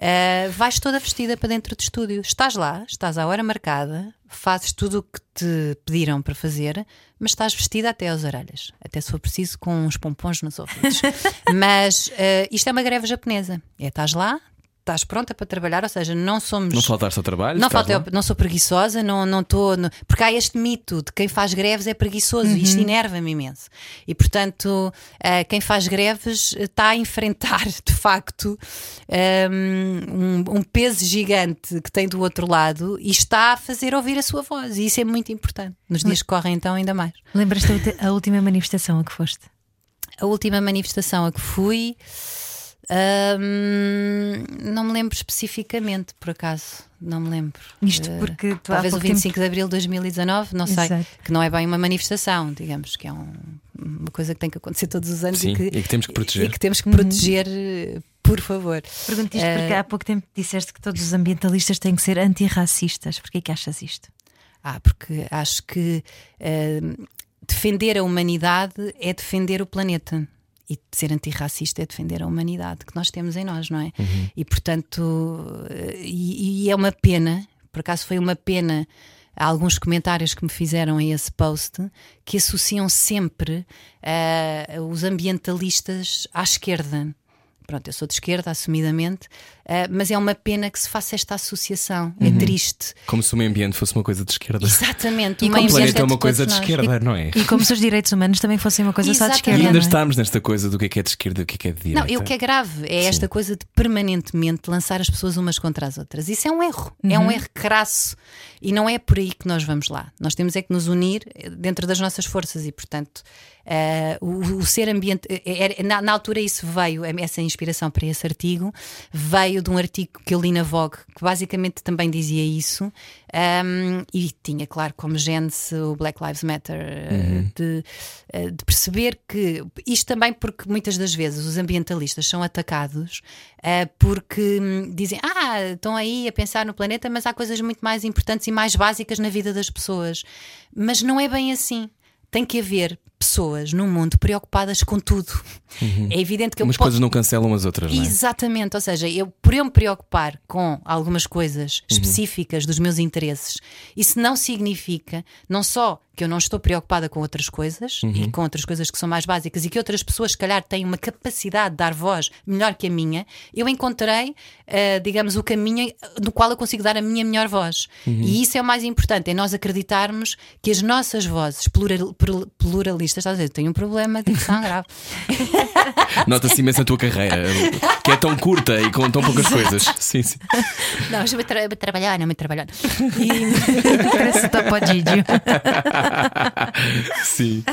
Uh, vais toda vestida para dentro do estúdio. Estás lá, estás à hora marcada, fazes tudo o que te pediram para fazer, mas estás vestida até às orelhas, até se for preciso, com uns pompons nos ouvidos. [LAUGHS] mas uh, isto é uma greve japonesa. É, estás lá, estás pronta para trabalhar, ou seja, não somos. não faltaste ao trabalho? Não, falta, eu não sou preguiçosa, não não estou. não- porque há este mito de quem faz greves é preguiçoso e isto enerva-me imenso. E portanto, eh, quem faz greves está a enfrentar [LAUGHS] de facto ehm, um, um peso gigante que tem do outro lado e está a fazer ouvir a sua voz. E isso é muito importante. Nos dias que correm, então, ainda mais. Lembras-te a última manifestação a que foste? A última manifestação a que fui. Não me lembro especificamente, por acaso. Não me lembro. Isto Eh, porque tu há Talvez o pouco 25 de Abril de 2019, não sei. Exato. Que não é bem uma manifestação, digamos, que é um- uma coisa que tem que acontecer todos os anos Sim, e, que, e que temos que proteger. e que temos que proteger, eh, por favor. Pergunto isto Eh, porque há pouco tempo disseste que todos os ambientalistas têm que ser antirracistas. Porquê que achas isto? Ah, porque acho que eh, defender a humanidade é defender o planeta. E ser antirracista é defender a humanidade que nós temos em nós, não é? E portanto, eh, e, e é uma pena, por acaso foi uma pena há alguns comentários que me fizeram a esse post que associam sempre uh, os ambientalistas à esquerda. Pronto, eu sou de esquerda, assumidamente, uh, mas é uma pena que se faça esta associação. É triste. Como se o meio ambiente fosse uma coisa de esquerda. Exatamente. E o como meio ambiente planeta é uma de coisa de nós. esquerda, não é? E como se os direitos humanos também fossem uma coisa só de Exatamente. esquerda. E ainda é? estamos nesta coisa do que é que é de esquerda e o que é que é de direita. Não, e o que é grave é esta coisa de permanentemente lançar as pessoas umas contra as outras. Isso é um erro, é Uhum. um erro crasso e não é por aí que nós vamos lá. Nós temos é que nos unir eh, dentro das nossas forças e, portanto, eh, o, o ser ambiente. era- na, na altura, isso veio, essa inspiração para esse artigo, veio de um artigo que eu li na Vogue, que basicamente também dizia isso, um, e tinha, claro, como gênese o Black Lives Matter, eh, de, eh, de perceber que isto também porque muitas das vezes os ambientalistas são atacados eh, porque hum, dizem, ah, estão aí a pensar no planeta, mas há coisas muito mais importantes e mais básicas na vida das pessoas. Mas não é bem assim. Tem que haver pessoas no mundo preocupadas com tudo. É evidente que eu Umas posso- coisas não cancelam as outras, não é? Exatamente, ou seja, eu, por eu me preocupar com algumas coisas Uhum. específicas dos meus interesses, isso não significa não só que eu não estou preocupada com outras coisas Uhum. e com outras coisas que são mais básicas e que outras pessoas, se calhar, têm uma capacidade de dar voz melhor que a minha, eu encontrei, eh, digamos, o caminho no qual eu consigo dar a minha melhor voz. Uhum. E isso é o mais importante, é nós acreditarmos que as nossas vozes plural- plur- pluralistas, estás a dizer, tenho um problema de dicção [LAUGHS] grave. Nota-se imenso a tua carreira, que é tão curta e com tão poucas coisas. Sim, sim. Não, mas eu vou, tra- vou trabalhar, não me trabalhar. [LAUGHS] [LAUGHS] Parece o Topodídio. [LAUGHS] Sim.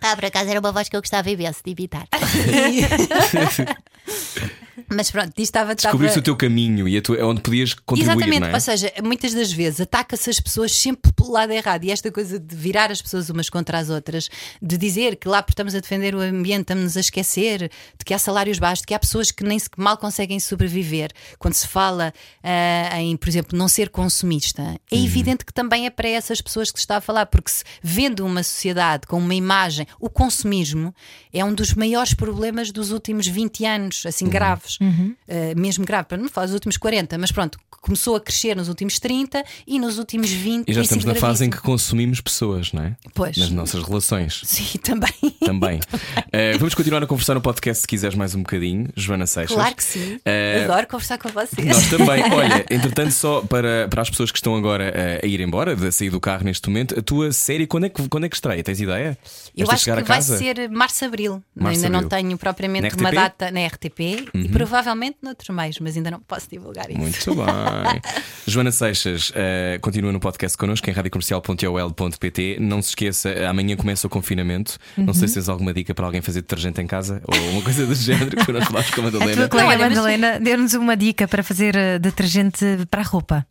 Ah, por acaso era uma voz que eu gostava imenso de imitar. [LAUGHS] Mas pronto, isto estava. Descobriste estava... o teu caminho e a tua, é onde podias contribuir, Exatamente, não é? ou seja, muitas das vezes ataca-se as pessoas sempre pelo lado errado e esta coisa de virar as pessoas umas contra as outras, de dizer que lá porque estamos a defender o ambiente, estamos a esquecer de que há salários baixos, de que há pessoas que nem que mal conseguem sobreviver. Quando se fala ah, em, por exemplo, não ser consumista, é Uhum. evidente que também é para essas pessoas que se está a falar, porque se vendo uma sociedade com uma imagem, o consumismo é um dos maiores problemas dos últimos 20 anos, Uhum. assim, graves, Uh, mesmo grave, para não falar dos últimos 40, mas pronto, começou a crescer nos últimos 30 e nos últimos 20 E já estamos na fase em que consumimos pessoas, não é? Pois. Nas nossas relações. Sim, também. Também. [LAUGHS] Eh, vamos continuar a conversar no podcast se quiseres mais um bocadinho, Joana Seixas. Claro que sim. Eh, Adoro conversar com vocês. Nós também. [LAUGHS] Olha, entretanto, só para, para as pessoas que estão agora a ir embora, a sair do carro neste momento, a tua série, quando é que, quando é que estreia? Tens ideia? Eu Esta acho que vai ser março-abril. Março, ainda não abril. tenho propriamente uma data na RTP e provavelmente noutros meios, mas ainda não posso divulgar isso. Muito bem. [LAUGHS] Joana Seixas eh, continua no podcast connosco em radiocomercial.ol.pt. Não se esqueça, amanhã começa o confinamento. Não Uhum. sei se tens alguma dica para alguém fazer detergente em casa ou uma coisa do género que nós [LAUGHS] falámos com a A tua Madalena. colega Madalena deu-nos uma dica para fazer eh, detergente para a roupa.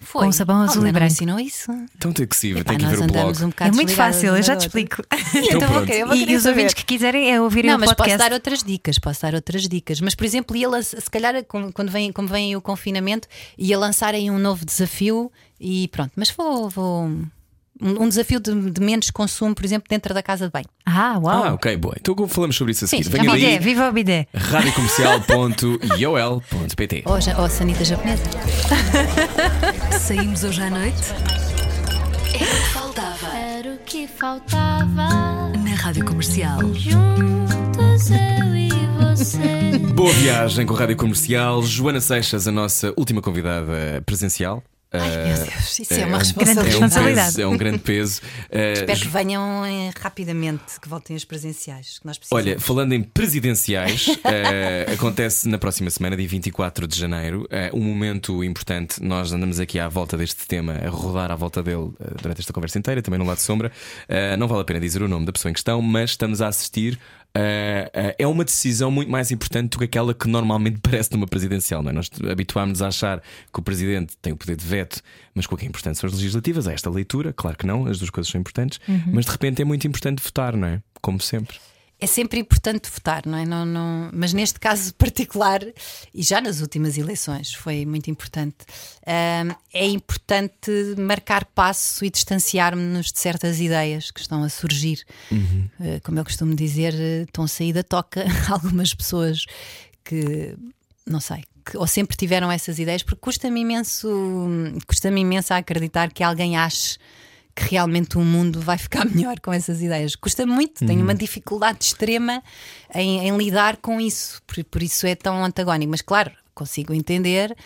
Foi. Com sabão azul Oh, e não branco. ensinou isso. Então tem que se Epá, tem que ver o blog. andamos um É muito fácil, eu já te explico. [LAUGHS] Então, vou querer, vou E, querer e os ouvintes que quiserem é ouvirem Não, o mas podcast. posso dar outras dicas, posso dar outras dicas. Mas, por exemplo, ia se calhar quando vem, como vem o confinamento, ia lançar aí um novo desafio e pronto. Mas vou. vou um, desafio de, de menos consumo, por exemplo, dentro da casa de banho. Ah, uau! Ah, ok, boa. Então falamos sobre isso a seguir. Sim, Venha é daí. viva o bidé! radiocomercial.iol.pt [LAUGHS] ja- ou sanita japonesa. [LAUGHS] Saímos hoje à noite? Era o que faltava. Era o que faltava. Na Rádio Comercial. Juntos eu e você. [LAUGHS] Boa viagem com a Rádio Comercial. Joana Seixas, a nossa última convidada presencial. Ai, meu Deus, isso é, é uma um- responsabilidade. É um, responsabilidade. peso, é um grande peso. [LAUGHS] Espero que venham eh, rapidamente, que voltem os presenciais, que nós precisamos. Olha, falando em presidenciais, eh, [LAUGHS] acontece na próxima semana, dia 24 de janeiro, eh, um momento importante. Nós andamos aqui à volta deste tema, a rodar à volta dele eh, durante esta conversa inteira, também no lado de sombra. Não vale a pena dizer o nome da pessoa em questão, mas estamos a assistir. Eh, eh, é uma decisão muito mais importante do que aquela que normalmente [LAUGHS] parece numa presidencial. Não é? Nós habituámos a achar que o presidente tem o poder de veto, mas com que é importante são as legislativas. Há esta leitura, claro que não, as duas coisas são importantes, mas de repente é muito importante votar, não é? Como sempre. É sempre importante votar, não é? Não, não... Mas neste caso [LAUGHS] particular, e já nas últimas eleições foi muito importante, hum, é importante marcar passo e distanciar-nos de certas ideias que estão a surgir. Eh, como eu costumo dizer, eh, estão a sair da toca [LAUGHS] algumas pessoas que não sei, que- ou sempre tiveram essas ideias, porque custa-me imenso, custa-me imenso a acreditar que alguém ache que realmente o mundo vai ficar [LAUGHS] melhor com essas ideias. Custa muito, tenho uma dificuldade extrema em, em lidar com isso, por, por isso é tão antagónico. Mas claro, consigo entender,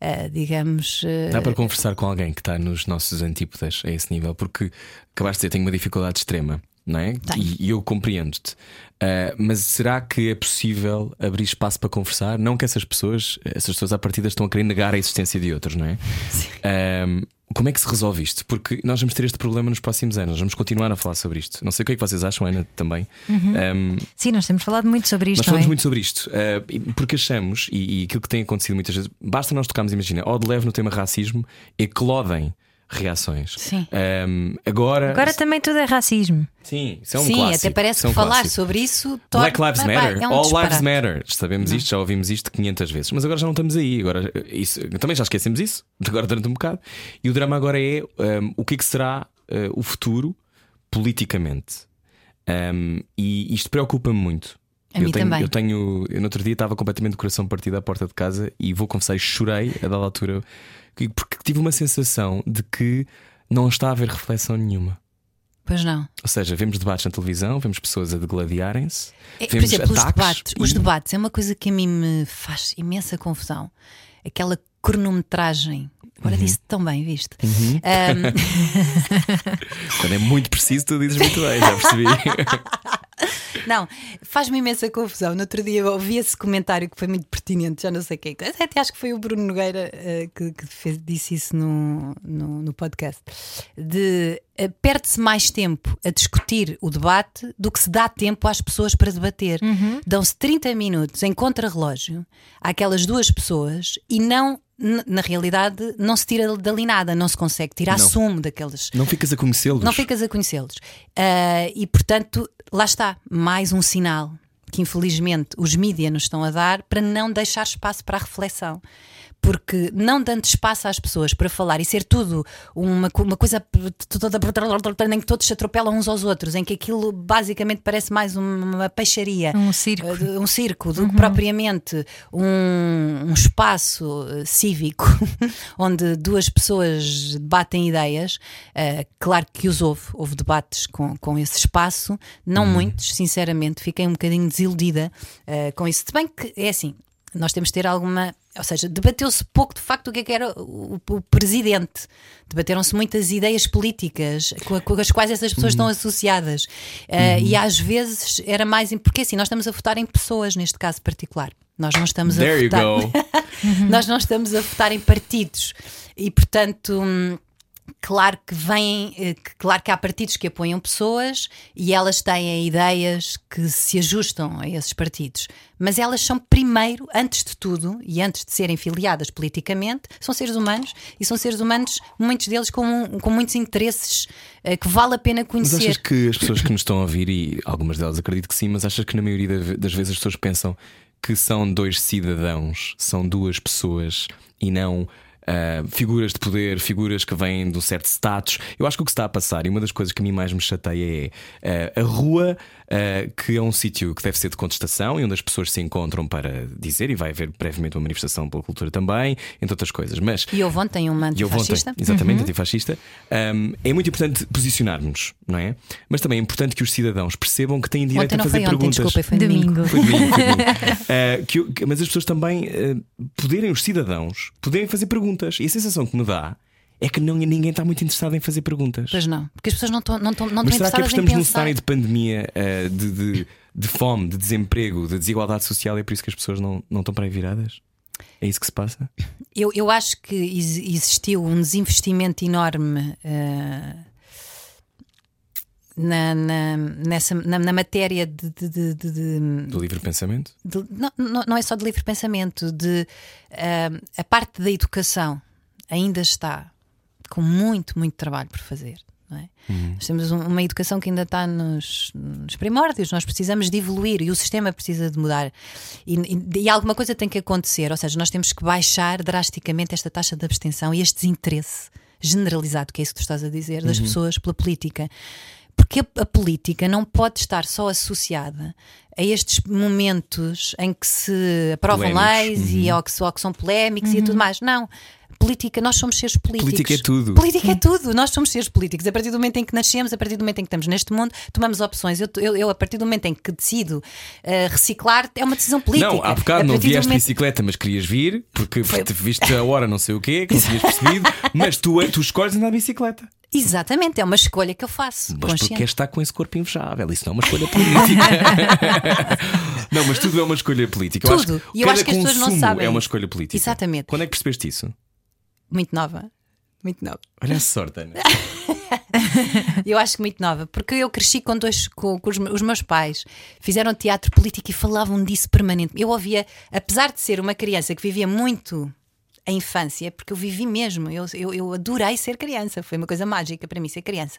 eh, digamos. eh, Dá para conversar com alguém que está nos nossos antípodas a esse nível, porque acabaste de dizer, tenho uma dificuldade extrema, não é? E, e eu compreendo-te. Ah, mas será que é possível abrir espaço para conversar? Não que essas pessoas, essas pessoas à partida estão a querer negar a existência de outros, não é? Ah, como é que se resolve isto? Porque nós vamos ter este problema nos próximos anos, vamos continuar a falar sobre isto. Não sei o que é que vocês acham, Ana, também. Ah, Sim, nós temos falado muito sobre isto. nós falamos é? muito sobre isto, e- porque achamos, e, e aquilo que tem acontecido muitas vezes, basta nós tocarmos, imagina, ao de leve no tema racismo, eclodem reações. Sim. Ehm, agora, Agora também tudo é racismo. sim, isso é um Sim, clássico. até parece é um que falar clássico. sobre isso torna- Black Lives Matter, é um All Lives disparate. Matter. Sabemos isto, já ouvimos isto 500 vezes, mas agora já não estamos aí. Agora, isso, também já esquecemos isso, [LAUGHS] agora durante um bocado. E o drama agora é ehm, o que é que será eh, o futuro politicamente. E isto preocupa-me muito. A eu mim tenho, também. Eu tenho, eu no outro dia estava completamente de coração partido à porta de casa e vou confessar, chorei a dada altura porque tive uma sensação de que não está a haver reflexão nenhuma. Pois não. Ou seja, vemos debates na televisão, vemos pessoas a degladiarem-se, É, por vemos exemplo, os ataques debates, os e- debates é uma coisa que a mim me faz imensa confusão. Aquela cronometragem. Agora disse tão bem, viste? Uhum. Ahm, [LAUGHS] Quando é muito preciso, tu dizes muito bem, já percebi. [LAUGHS] não, faz-me imensa confusão. No outro dia eu ouvi esse comentário que foi muito pertinente, já não sei quem. Até acho que foi o Bruno Nogueira eh, que, que fez- disse isso no, no, no podcast. De eh, perde-se mais tempo a discutir o debate do que se dá tempo às pessoas para debater. Dão-se 30 minutos em contrarrelógio àquelas duas pessoas e não. Na realidade, não se tira dali nada, não se consegue tirar Não. sumo daqueles, Não ficas a conhecê-los. não ficas a conhecê-los. Ah, e portanto, lá está, mais um sinal que infelizmente os mídias nos estão a dar para não deixar espaço para a reflexão. Porque não dando espaço às pessoas para falar e ser tudo uma, uma coisa toda em que todos se atropelam uns aos outros, em que aquilo basicamente parece mais uma peixaria, Um circo. eh, um circo, do que propriamente um, um espaço eh, cívico [LAUGHS] onde duas pessoas debatem ideias. Eh, claro que os houve, houve debates com, com esse espaço, não muitos, sinceramente, fiquei um bocadinho desiludida eh, com isso. Se bem que é assim. Nós temos de ter alguma. Ou seja, debateu-se pouco de facto o que é que era o, o presidente. Debateram-se muitas ideias políticas com, com as quais essas pessoas estão associadas. Eh, E às vezes era mais. Porque assim, nós estamos a votar em pessoas, neste caso particular. Nós não estamos There a you votar. [LAUGHS] Nós não estamos a votar em partidos. E portanto. Claro que vêm, eh, claro que há partidos que apoiam pessoas e elas têm ideias que se ajustam a esses partidos, mas elas são primeiro, antes de tudo e antes de serem filiadas politicamente, são seres humanos e são seres humanos, muitos deles com, com muitos interesses eh, que vale a pena Mas conhecer. achas que as pessoas que nos estão a ouvir, e algumas delas acredito que sim, mas achas que na maioria da- das vezes as pessoas pensam que são dois cidadãos, são duas pessoas e não. Ah, figuras de poder, figuras que vêm de um certo status. Eu acho que o que está a passar, e uma das coisas que a mim mais me chateia é ah, a rua, ah, que é um sítio que deve ser de contestação e onde as pessoas se encontram para dizer, e vai haver brevemente uma manifestação pela cultura também, entre outras coisas. Mas E houve ontem uma houve ontem, antifascista. exatamente, antifascista. Um, é muito importante posicionarmos-nos, não é? Mas também é importante que os cidadãos percebam que têm direito Ontem a não fazer ontem, perguntas. desculpa, foi domingo. Foi domingo, foi domingo. [LAUGHS] Uh, que- mas as pessoas também uh, poderem, os cidadãos, poderem fazer perguntas. E a sensação que me dá é que não, ninguém está muito interessado em fazer perguntas. Pois não, porque as pessoas não estão não estão não Mas será que apostamos num cenário de pandemia, uh, de, de- de fome, de desemprego, de desigualdade social, e é por isso que as pessoas não, não estão para aí viradas? É isso que se passa? Eu, eu acho que ex- existiu um desinvestimento enorme eh, na, na, nessa, na, na matéria de, de- de- de- Do livre pensamento? não, não é só de livre pensamento, de eh, a parte da educação ainda está com muito, muito trabalho por fazer. é? Nós temos um- uma educação que ainda está nos, nos primórdios, nós precisamos de evoluir e o sistema precisa de mudar. E, e- e alguma coisa tem que acontecer, ou seja, nós temos que baixar drasticamente esta taxa de abstenção e este desinteresse generalizado, que é isso que tu estás a dizer, das pessoas pela política. Porque a, a política não pode estar só associada a estes momentos em que se aprovam Polémicos. leis e ou que, se- ou que são polémicos e tudo mais. Não. Política, nós somos seres políticos. Política é tudo. Política é tudo. Nós somos seres políticos. A partir do momento em que nascemos, a partir do momento em que estamos neste mundo, tomamos opções. Eu, eu- eu, a partir do momento em que decido eh, reciclar, é uma decisão política. Não, há bocado não vieste de momento- bicicleta, mas querias vir, porque te viste a hora não sei o quê, que não tinhas percebido, [LAUGHS] mas tu, tu escolhes andar de bicicleta. Exatamente, é uma escolha que eu faço. Mas porque queres estar com esse corpo invejável, isso não é uma escolha política. [LAUGHS] [LAUGHS] não, mas tudo é uma escolha política. Eu Tudo. Acho, E eu acho que as pessoas não sabem. É uma escolha política. Exatamente. Quando é que percebeste isso? Muito nova. Muito nova. Olha a sorte, Ana. [LAUGHS] Eu acho que muito nova, porque eu cresci com dois com, com os, os meus pais, fizeram teatro político e falavam disso permanentemente. Eu ouvia, apesar de ser uma criança que vivia muito a infância, porque eu vivi mesmo, eu, eu, eu adorei ser criança, foi uma coisa mágica para mim ser criança.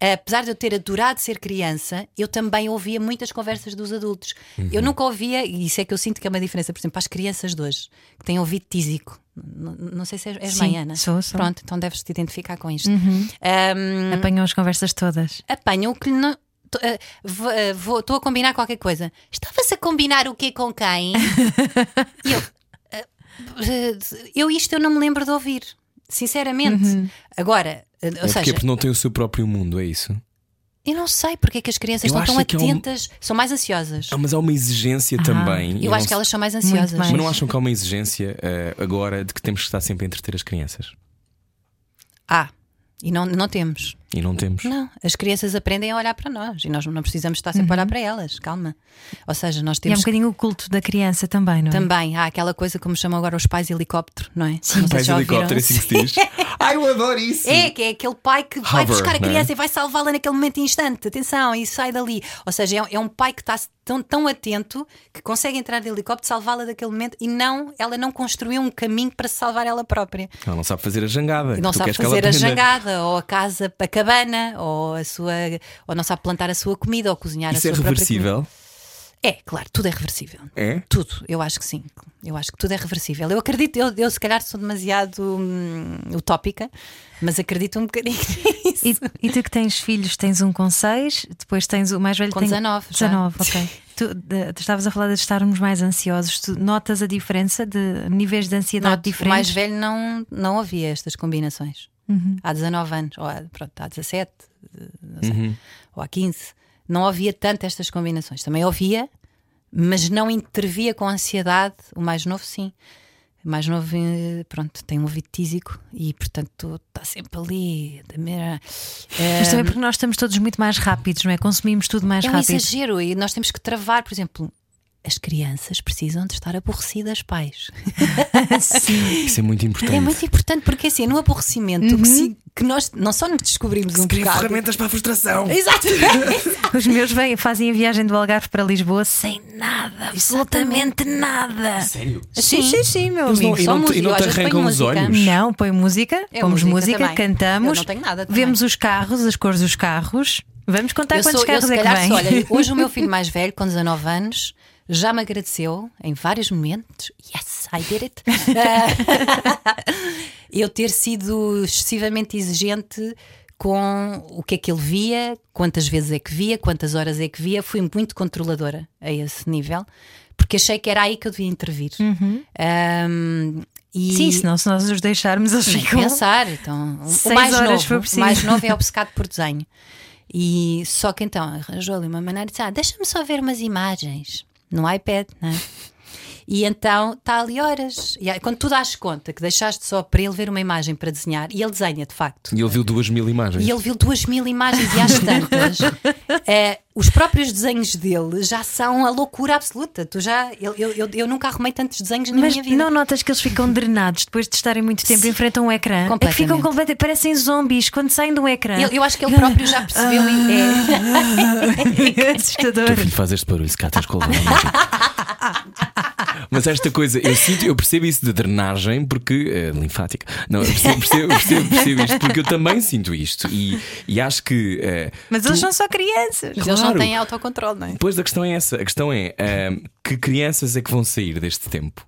Apesar de eu ter adorado ser criança, eu também ouvia muitas conversas dos adultos. Eu nunca ouvia, e isso é que eu sinto que é uma diferença, por exemplo, para as crianças de hoje, que têm ouvido tísico. Não, não sei se és, és Sim, mãe, Ana. sou, sou. Pronto, então deves te identificar com isto. Ahm, Apanham as conversas todas. apanham o que não. eh, vou- eh, Estou a combinar qualquer coisa. Estavas a combinar o quê com quem? [LAUGHS] E eu. Eh, eu isto eu não me lembro de ouvir. Sinceramente. Agora, eh, ou É seja, porque, porque não tem o seu próprio mundo, é isso? eu não sei porque é que as crianças Eu estão tão acho que é um- atentas, são mais ansiosas. Ah, mas há uma exigência também. Eu não acho que sei- elas são mais ansiosas. mais. Mas não acham que há uma exigência eh, agora de que temos que estar sempre a entreter as crianças? Ah, e não, não temos. E não temos. Não, as crianças aprendem a olhar para nós e nós não precisamos estar sempre a olhar para elas. Calma. Ou seja, nós E é um temos que bocadinho o culto da criança também, não é? Também há aquela coisa como chamam agora os pais helicóptero, não é? Sim, Pais de helicóptero, é assim que se diz. [LAUGHS] Ai, eu adoro isso! É, que é aquele pai que vai Hover, buscar a não é? criança e vai salvá-la naquele momento instante. Atenção, e sai dali. Ou seja, é, é um pai que está tão, tão atento que consegue entrar de helicóptero, salvá-la daquele momento e não, ela não construiu um caminho para se salvar ela própria. Ela não sabe fazer a jangada. E não Tu sabe queres que ela fazer a jangada, ou a casa, a cabana, ou a sua. ou não sabe plantar a sua comida, ou cozinhar Isso a é sua própria reversível? É, claro, tudo é reversível. É? Tudo, eu acho que sim. Eu acho que tudo é reversível. Eu acredito, eu, eu se calhar sou demasiado hum, utópica, mas acredito um bocadinho [LAUGHS] nisso. E, e tu que tens filhos, tens um com 6, depois tens o mais velho Com tem 19 já. 19, ok. Tu, de- tu estavas a falar de estarmos mais ansiosos. Tu notas a diferença de níveis de ansiedade Noto, o diferentes? mais velho não, não havia estas combinações. Há 19 anos, ou há, pronto, há 17, eh, não sei, ou há 15. Não havia tanto estas combinações. Também havia, mas não intervia com ansiedade. O mais novo, sim. O mais novo, eh, pronto, tem um ouvido tísico e, portanto, está sempre ali. da mera- Mas também porque nós estamos todos muito mais rápidos, não é? Consumimos tudo mais É um rápido. exagero e nós temos que travar, por exemplo. As crianças precisam de estar aborrecidas, pais. [LAUGHS] Isso é muito importante. É muito importante porque assim, no aborrecimento que, se- que nós não só nos descobrimos um Cria bocado. ferramentas para a frustração. Exatamente. [LAUGHS] Os meus vêm, fazem a viagem do Algarve para Lisboa sem nada, absolutamente nada. Sério? sim, sim, sim, meu Eles não- amigo. e só não e não Eu te arrancam os música. olhos? Não, põe música, É pomos música música, cantamos, Eu não tenho nada vemos os carros, as cores dos carros. Vamos contar Eu, quantos sou, eu carros se é que sou, olha, hoje o meu [LAUGHS] filho mais velho, com 19 anos, já me agradeceu em vários momentos. Yes, I did it. [LAUGHS] eu ter sido excessivamente exigente com o que é que ele via, quantas vezes é que via, quantas horas é que via. Fui muito controladora a esse nível, porque achei que era aí que eu devia intervir. Um, e Sim, senão se nós os deixarmos, eles ficam. pensar. Então, o- mais novo, o mais novo é obcecado por desenho. E só que então arranjou ali uma maneira de dizer: ah, deixa-me só ver umas imagens no iPad, não é? [LAUGHS] E então está ali horas. E aí, quando tu dás conta que deixaste só para ele ver uma imagem para desenhar, e ele desenha de facto. E ele viu duas mil imagens. E ele viu duas mil imagens e às [LAUGHS] tantas, eh, os próprios desenhos dele já são a loucura absoluta. Tu já, eu, eu, eu, eu nunca arrumei tantos desenhos na Mas minha vida. não notas que eles ficam drenados depois de estarem muito tempo em frente a um ecrã? É que ficam completamente. Parecem zombies quando saem do ecrã. Eu, eu acho que ele próprio já percebeu. é, [LAUGHS] [LAUGHS] É assustador. Teu filho faz este barulho, se cá uma mágica. Mas esta coisa, eu sinto, eu percebo isso de drenagem porque. eh, linfática. Não, eu percebo, percebo, percebo, percebo isto porque eu também sinto isto. E, e acho que. eh, Mas tu- eles são só crianças. Mas eles não Claro. têm autocontrole, não é? Depois a questão é essa. A questão é ahm, que crianças é que vão sair deste tempo?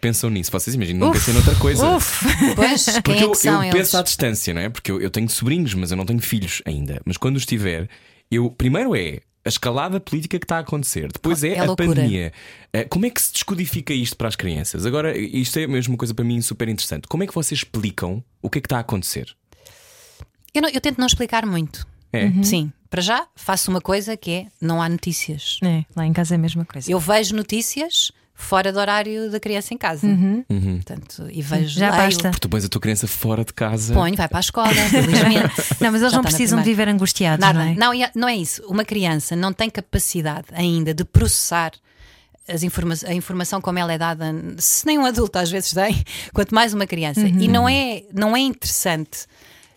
Pensam nisso, vocês imaginam, não pensem noutra coisa. Uf. Pois, Porque quem é eu, que são eu eles? penso à distância, não é? Porque eu, eu tenho sobrinhos, mas eu não tenho filhos ainda. Mas quando os tiver, eu primeiro é a escalada política que está a acontecer, depois é, É a loucura. pandemia. Eh, Como é que se descodifica isto para as crianças? Agora, isto é a mesma coisa para mim super interessante. Como é que vocês explicam o que é que está a acontecer? Eu, não- eu tento não explicar muito. É. Sim, para já faço uma coisa que é não há notícias. É, lá em casa é a mesma coisa. Eu vejo notícias fora do horário da criança em casa. Portanto, e vejo Já leio, basta. Porque tu pões a tua criança fora de casa. Ponho, vai para a escola, [LAUGHS] felizmente. Não, mas eles Já não precisam de viver angustiados, Nada. não é? Não, e- não é isso. Uma criança não tem capacidade ainda de processar as informa a informação como ela é dada, se nem um adulto às vezes tem, [LAUGHS] quanto mais uma criança. Uhum. E não é, não é interessante.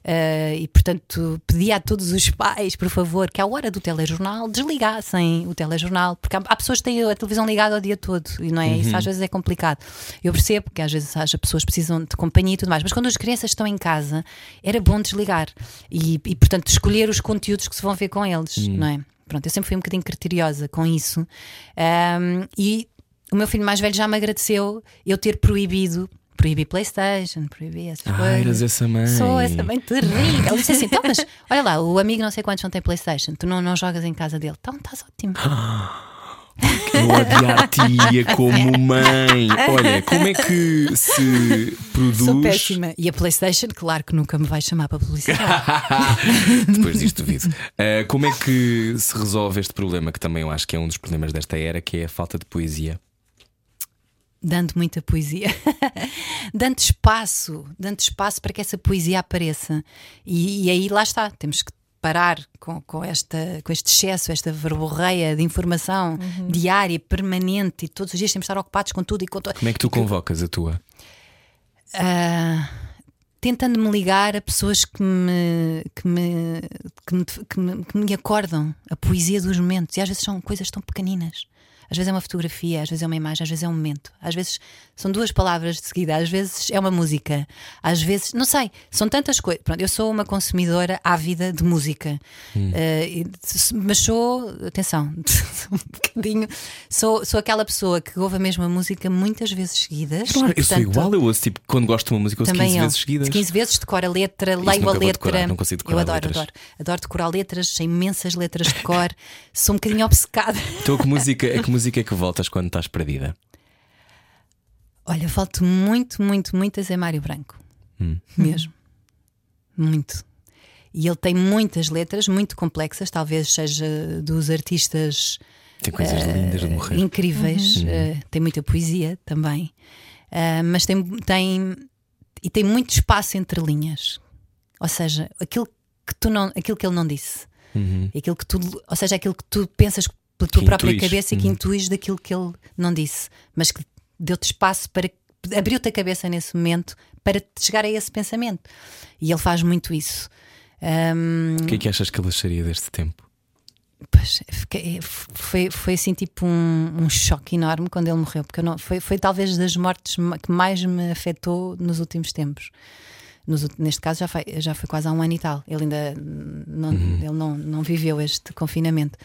Eh, e portanto, pedi a todos os pais, por favor, que à hora do telejornal desligassem o telejornal, porque há, há pessoas que têm a televisão ligada o dia todo e não é isso, às vezes é complicado. Eu percebo que às vezes as pessoas precisam de companhia e tudo mais, mas quando as crianças estão em casa, era bom desligar e, e, portanto, escolher os conteúdos que se vão ver com eles, não é? Pronto, eu sempre fui um bocadinho criteriosa com isso. Ahm, e o meu filho mais velho já me agradeceu eu ter proibido. Proibi Playstation, proibi essas Ah, coisas. eras essa mãe. Sou essa mãe terrível. Ele disse assim: então, mas olha lá, o amigo não sei quantos não tem Playstation, tu não, não jogas em casa dele. Então estás ótimo. Eu odio a tia [LAUGHS] como mãe. Olha, como é que se produz. Sou péssima. E a Playstation, claro que nunca me vai chamar para publicidade. [LAUGHS] Depois disto duvido. Uh, como é que se resolve este problema, que também eu acho que é um dos problemas desta era, que é a falta de poesia? Dando muita poesia, [LAUGHS] dando espaço, dando espaço para que essa poesia apareça. E, e aí lá está, temos que parar com, com, esta, com este excesso, esta verborreia de informação diária, permanente, e todos os dias temos de estar ocupados com tudo e com tudo. Como é que tu convocas a tua? Ah, tentando me ligar a pessoas que me, que me, que me, que me, que me acordam a poesia dos momentos. E às vezes são coisas tão pequeninas. Às vezes é uma fotografia, às vezes é uma imagem, às vezes é um momento. Às vezes são duas palavras de seguida, às vezes é uma música, às vezes, não sei, são tantas coisas. Pronto, eu sou uma consumidora ávida de música, Eh, e- mas sou, atenção, [LAUGHS] um bocadinho, sou, sou aquela pessoa que ouve a mesma música muitas vezes seguidas. Claro, eu sou igual, eu ouço tipo, quando gosto de uma música, ouço 15 eu. vezes seguidas. 15 vezes decoro a letra, Isso leio a letra. decorar, não consigo decorar eu adoro, letras. adoro. Adoro decorar letras, sei imensas letras de cor. [LAUGHS] Sou um bocadinho obcecada. Então, a que música, a que música é que voltas quando estás perdida? Olha, volto muito, muito, muito a Zé Mário Branco. Hum. Mesmo. Muito. E ele tem muitas letras, muito complexas, talvez seja dos artistas Tem coisas lindas de morrer. Incríveis. Uh, tem muita poesia também. Uh, mas tem, tem. E tem muito espaço entre linhas. Ou seja, aquilo que, tu não, aquilo que ele não disse. Aquilo que tu, ou seja, aquilo que tu pensas pela tua Que própria intuis. cabeça e que intuis daquilo que ele não disse. Mas que deu-te espaço para. abriu-te a cabeça nesse momento para chegar a esse pensamento. E ele faz muito isso. Um, O que é que achas que ele acharia deste tempo? Pois, fiquei- foi, foi assim tipo um, um choque enorme quando ele morreu, porque não, foi, foi talvez das mortes que mais me afetou nos últimos tempos. Nos neste caso já foi, já foi quase há um ano e tal. Ele ainda não, ele não, não viveu este confinamento.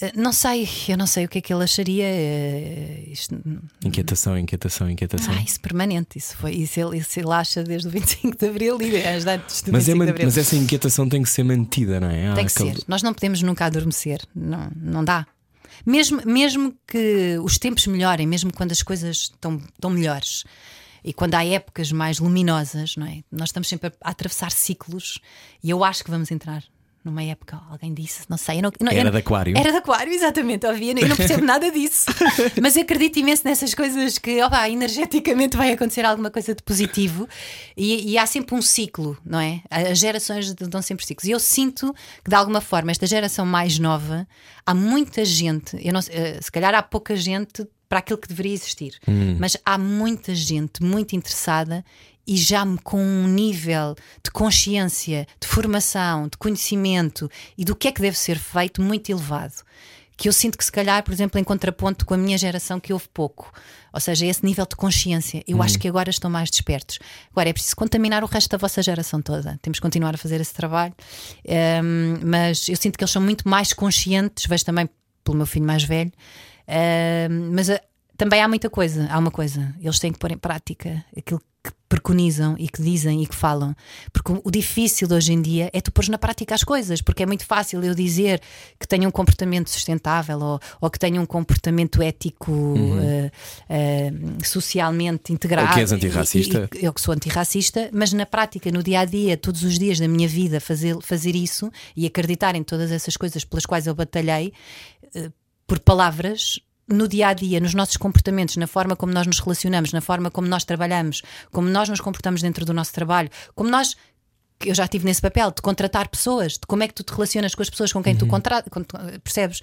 Eh, Não sei, eu não sei o que é que ele acharia. eh, Isto, Inquietação, inquietação, inquietação. ah, isso permanente, isso foi. Isso ele, isso ele acha desde o 25 de Abril e do mas, é 25 man- de Abril. mas essa inquietação tem que ser mantida, não é? Há Tem que aquele- ser. Nós não podemos nunca adormecer. Não, não dá. Mesmo, mesmo que os tempos melhorem, mesmo quando as coisas estão, estão melhores e quando há épocas mais luminosas, não é? Nós estamos sempre a atravessar ciclos e eu acho que vamos entrar numa época. Alguém disse, não sei. Eu não, eu não- eu Era não- de aquário. Era de aquário, exatamente. Ouvi, eu não percebo [LAUGHS] nada disso. Mas eu acredito imenso nessas coisas que, opa, energeticamente vai acontecer alguma coisa de positivo e, e há sempre um ciclo, não é? As gerações dão sempre ciclos. E eu sinto que, de alguma forma, esta geração mais nova, há muita gente, eu não, eh, se calhar há pouca gente para aquilo que deveria existir, mas há muita gente muito interessada e já com um nível de consciência, de formação, de conhecimento e do que é que deve ser feito muito elevado. Que eu sinto que, se calhar, por exemplo, em contraponto com a minha geração, que houve pouco. Ou seja, esse nível de consciência. Eu acho que agora estão mais despertos. Agora é preciso contaminar o resto da vossa geração toda. Temos que continuar a fazer esse trabalho. Ehm, mas eu sinto que eles são muito mais conscientes, vejo também pelo meu filho mais velho. Ehm, mas ah, também há muita coisa. Há uma coisa. Eles têm que pôr em prática aquilo que preconizam e que dizem e que falam. Porque o, difícil de hoje em dia é tu pôr na prática as coisas, porque é muito fácil eu dizer que tenho um comportamento sustentável ou, ou que tenho um comportamento ético eh, eh, socialmente integrado. Ou que és antirracista. E- e- eu que sou antirracista, mas na prática, no dia a dia, todos os dias da minha vida, fazer, fazer isso e acreditar em todas essas coisas pelas quais eu batalhei eh, por palavras. No dia a dia, nos nossos comportamentos, na forma como nós nos relacionamos, na forma como nós trabalhamos, como nós nos comportamos dentro do nosso trabalho, como nós eu já estive nesse papel de contratar pessoas, de como é que tu te relacionas com as pessoas com quem tu contratas, percebes?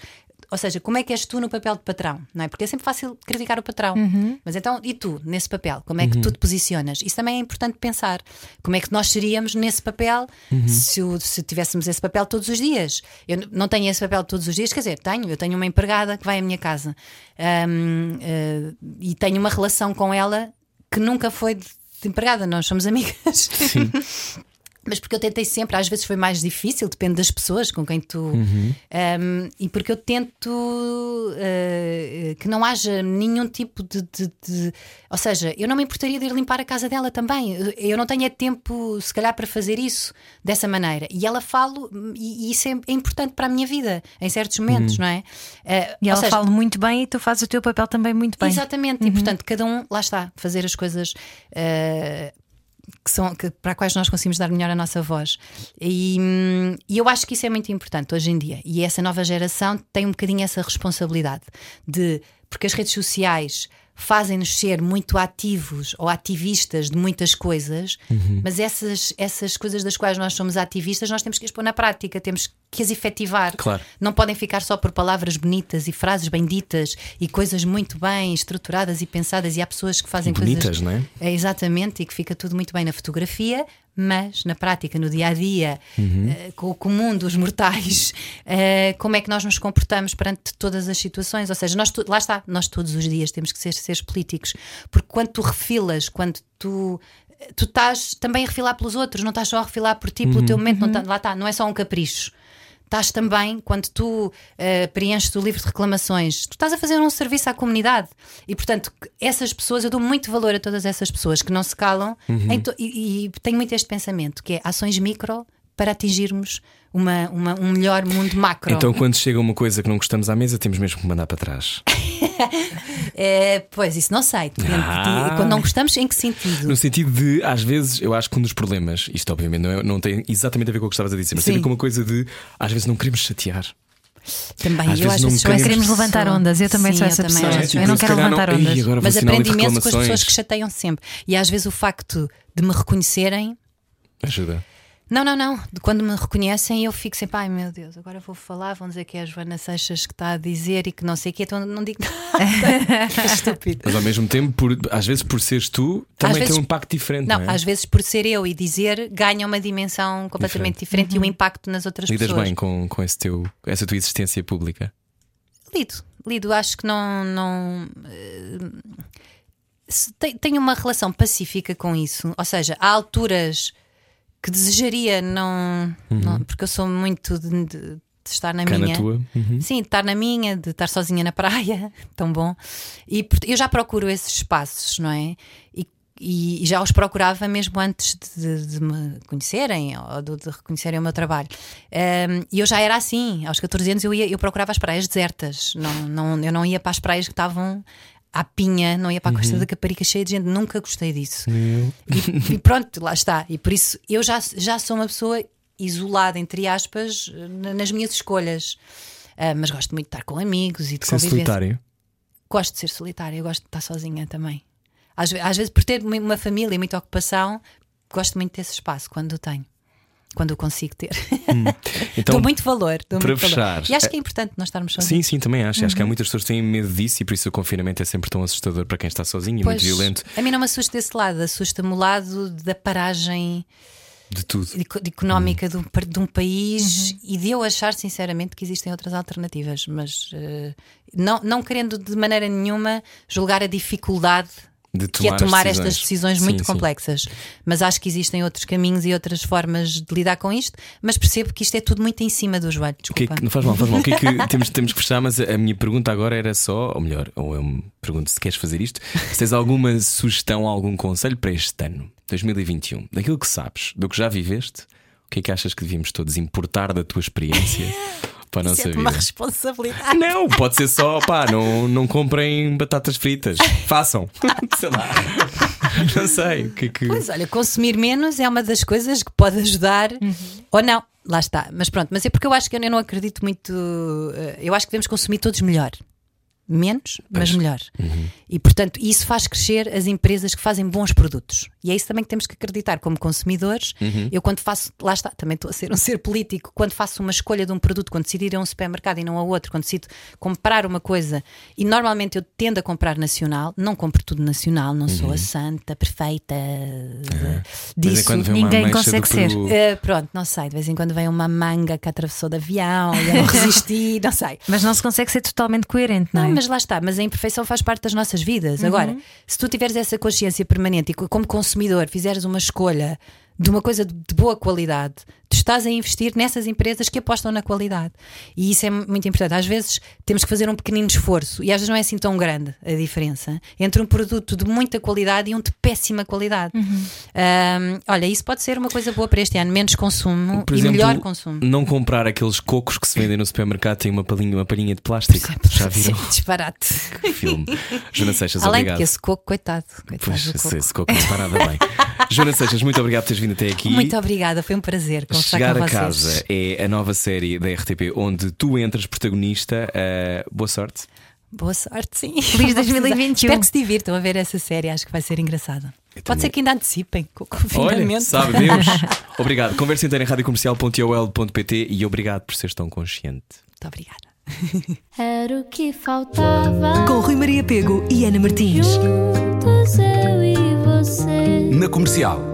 Ou seja, como é que és tu no papel de patrão, não é? Porque é sempre fácil criticar o patrão. Mas então, e tu, nesse papel? Como é que tu te posicionas? Isso também é importante pensar. Como é que nós seríamos nesse papel se, o- se tivéssemos esse papel todos os dias? Eu não tenho esse papel todos os dias, quer dizer, tenho. Eu tenho uma empregada que vai à minha casa Ahm, eh, e tenho uma relação com ela que nunca foi de de empregada, nós somos amigas. [LAUGHS] Mas porque eu tentei sempre, às vezes foi mais difícil, depende das pessoas com quem tu. Um, e porque eu tento uh, que não haja nenhum tipo de, de- de- Ou seja, eu não me importaria de ir limpar a casa dela também. Eu não tenho é tempo, se calhar, para fazer isso dessa maneira. E ela falo, e, e isso é, é importante para a minha vida, em certos momentos, não é? Uh, E ela seja, fala muito bem e tu fazes o teu papel também muito bem. Exatamente, e portanto, cada um, lá está, fazer as coisas eh, que são, que- para quais nós conseguimos dar melhor a nossa voz. E, e eu acho que isso é muito importante hoje em dia. E essa nova geração tem um bocadinho essa responsabilidade de. Porque as redes sociais fazem-nos ser muito ativos ou ativistas de muitas coisas, mas essas, essas coisas das quais nós somos ativistas, nós temos que as pôr na prática, temos que as efetivar. Claro. Não podem ficar só por palavras bonitas e frases bem ditas e coisas muito bem estruturadas e pensadas. E há pessoas que fazem Bonitas, coisas. não é? É, exatamente, e que fica tudo muito bem na fotografia, mas na prática, no dia a dia, Uhum. com o comum dos mortais, [LAUGHS] eh, como é que nós nos comportamos perante todas as situações? Ou seja, nós lá está, nós todos os dias temos que ser seres políticos, porque quando tu refilas, quando tu. Tu estás também a refilar pelos outros, não estás só a refilar por ti, Uhum. pelo teu momento, não tá- lá está, não é só um capricho estás também, quando tu eh, preenches o livro de reclamações, tu estás a fazer um serviço à comunidade. E, portanto, essas pessoas, eu dou muito valor a todas essas pessoas que não se calam Uhum. e, e tenho muito este pensamento, que é ações micro para atingirmos uma, uma- um melhor mundo macro. Então, quando chega uma coisa que não gostamos à mesa, temos mesmo que mandar para trás. [LAUGHS] [LAUGHS] É, pois, isso não sei. De- Ah. Quando não gostamos, em que sentido? No sentido de, às vezes, eu acho que um dos problemas, isto obviamente não, é- não tem exatamente a ver com o que estavas a dizer, mas tem a ver Sim. com uma coisa de, às vezes, não queremos chatear. Também, às eu vezes não vezes sou queremos- Queremos levantar ondas, eu também Sim, sou essa também pessoa. acho. Eu não quero levantar Ih, ondas. vou Mas aprendi imenso com as pessoas que chateiam sempre. E às vezes o facto de me reconhecerem Ajuda. Não, não, não. Quando me reconhecem, eu fico sempre, ai meu Deus, agora vou falar, vão dizer que é a Joana Seixas que está a dizer e que não sei o quê, então não digo nada. [LAUGHS] É Estúpido. Mas ao mesmo tempo, por- às vezes por seres tu, também vezes- tem um impacto diferente. Não, Não, é? às vezes por ser eu e dizer, ganha uma dimensão completamente diferente, e um impacto nas outras Lidas pessoas. bem com, com esse teu, essa tua existência pública. Lido, lido, acho que não. não te- tenho uma relação pacífica com isso. Ou seja, há alturas que desejaria não. não- porque eu sou muito de, de- de estar na Cá minha. na tua. Uhum. Sim, de estar na minha, de estar sozinha na praia, [LAUGHS] tão bom. E eu já procuro esses espaços, não é? E, e já os procurava mesmo antes de, de me conhecerem ou de, de reconhecerem o meu trabalho. Um, e eu já era assim, aos 14 anos eu, ia, eu procurava as praias desertas, não, não, eu não ia para as praias que estavam à pinha, não ia para a Costa da Caparica cheia de gente, nunca gostei disso. E, e pronto, lá está. E por isso eu já, já sou uma pessoa isolada, entre aspas, na- nas minhas escolhas. Ah, mas gosto muito de estar com amigos e de Ser solitário. Gosto de ser solitária, eu gosto de estar sozinha também. Às, às vezes, por ter uma- uma família e muita ocupação, gosto muito desse espaço quando o tenho. Quando o consigo ter. [LAUGHS] Então, dou muito valor. Dou para muito valor. fechar, E acho é- que é importante nós estarmos sozinhos. Sim, sim, também acho. Acho que há Uhum. muitas pessoas que têm medo disso e por isso o confinamento é sempre tão assustador para quem está sozinho e Pois, muito violento A mim não me assusta desse lado, assusta-me o lado da paragem de tudo. de- de económica de, um, de um país e de eu achar sinceramente que existem outras alternativas, mas eh, não, não querendo de maneira nenhuma julgar a dificuldade De que é tomar tomar decisões. estas decisões Sim, muito sim. complexas. Mas acho que existem outros caminhos e outras formas de lidar com isto. Mas percebo que isto é tudo muito em cima do joelho. O que é Desculpa. que, não faz mal, faz mal. O que é que [LAUGHS] temos, temos que fechar? Mas a a minha pergunta agora era só, ou melhor, ou eu me pergunto se queres fazer isto, se tens alguma sugestão, algum conselho para este ano, 2021, daquilo que sabes, do que já viveste, o que é que achas que devíamos todos importar da tua experiência [LAUGHS] para a nossa vida? uma responsabilidade. Não, pode ser só, pá, não, não comprem batatas fritas. Façam. [LAUGHS] Sei lá. Não sei. O que que. Pois olha, consumir menos é uma das coisas que pode ajudar ou não. Lá está. Mas pronto, mas é porque eu acho que eu não acredito muito. eh, Eu acho que devemos consumir todos melhor. Menos, mas melhor. E portanto, isso faz crescer as empresas que fazem bons produtos. E é isso também que temos que acreditar como consumidores. Eu, quando faço, lá está, também estou a ser um ser político, quando faço uma escolha de um produto, quando decido ir a um supermercado e não a outro, quando decido comprar uma coisa, e normalmente eu tendo a comprar nacional, não compro tudo nacional, não sou a santa, perfeita em disso. ninguém consegue ser. Eh, pronto, não sei. De vez em quando vem uma manga que atravessou de avião e eu não [LAUGHS] resisti, não sei. Mas não se consegue ser totalmente coerente, não, Não, é? Mas lá está, mas a imperfeição faz parte das nossas vidas. Agora, Uhum. se tu tiveres essa consciência permanente e co- como consumidor fizeres uma escolha de uma coisa de boa qualidade, tu estás a investir nessas empresas que apostam na qualidade. E isso é muito importante. Às vezes temos que fazer um pequenino esforço e às vezes não é assim tão grande a diferença entre um produto de muita qualidade e um de péssima qualidade. Uhum. Ahm, olha, isso pode ser uma coisa boa para este ano: menos consumo Por e exemplo, melhor consumo. Não comprar aqueles cocos que se vendem no supermercado tem uma palhinha, uma palhinha de plástico. Já viram Sim, [LAUGHS] disparate. o filme? Joana Seixas, Além obrigado. que esse coco, coitado. coitado Pois, coco. esse coco não está nada bem. [LAUGHS] Joana Seixas, muito obrigado por teres vindo até aqui. Muito obrigada, foi um prazer Chegar com a vocês. casa é a nova série da RTP onde tu entras protagonista. Uh, boa sorte. Boa sorte, sim. Feliz Vou precisar. 2021. Espero que se divirtam a ver essa série, acho que vai ser engraçada. Pode também. ser que ainda antecipem com o Olha, confinamento. sabe Deus. obrigado. Conversa inteira em radiocomercial.ol.pt e obrigado por seres tão consciente. Muito obrigada. Era o que faltava. Com Rui Maria Pego e Ana Martins. Juntos eu e você. Na comercial.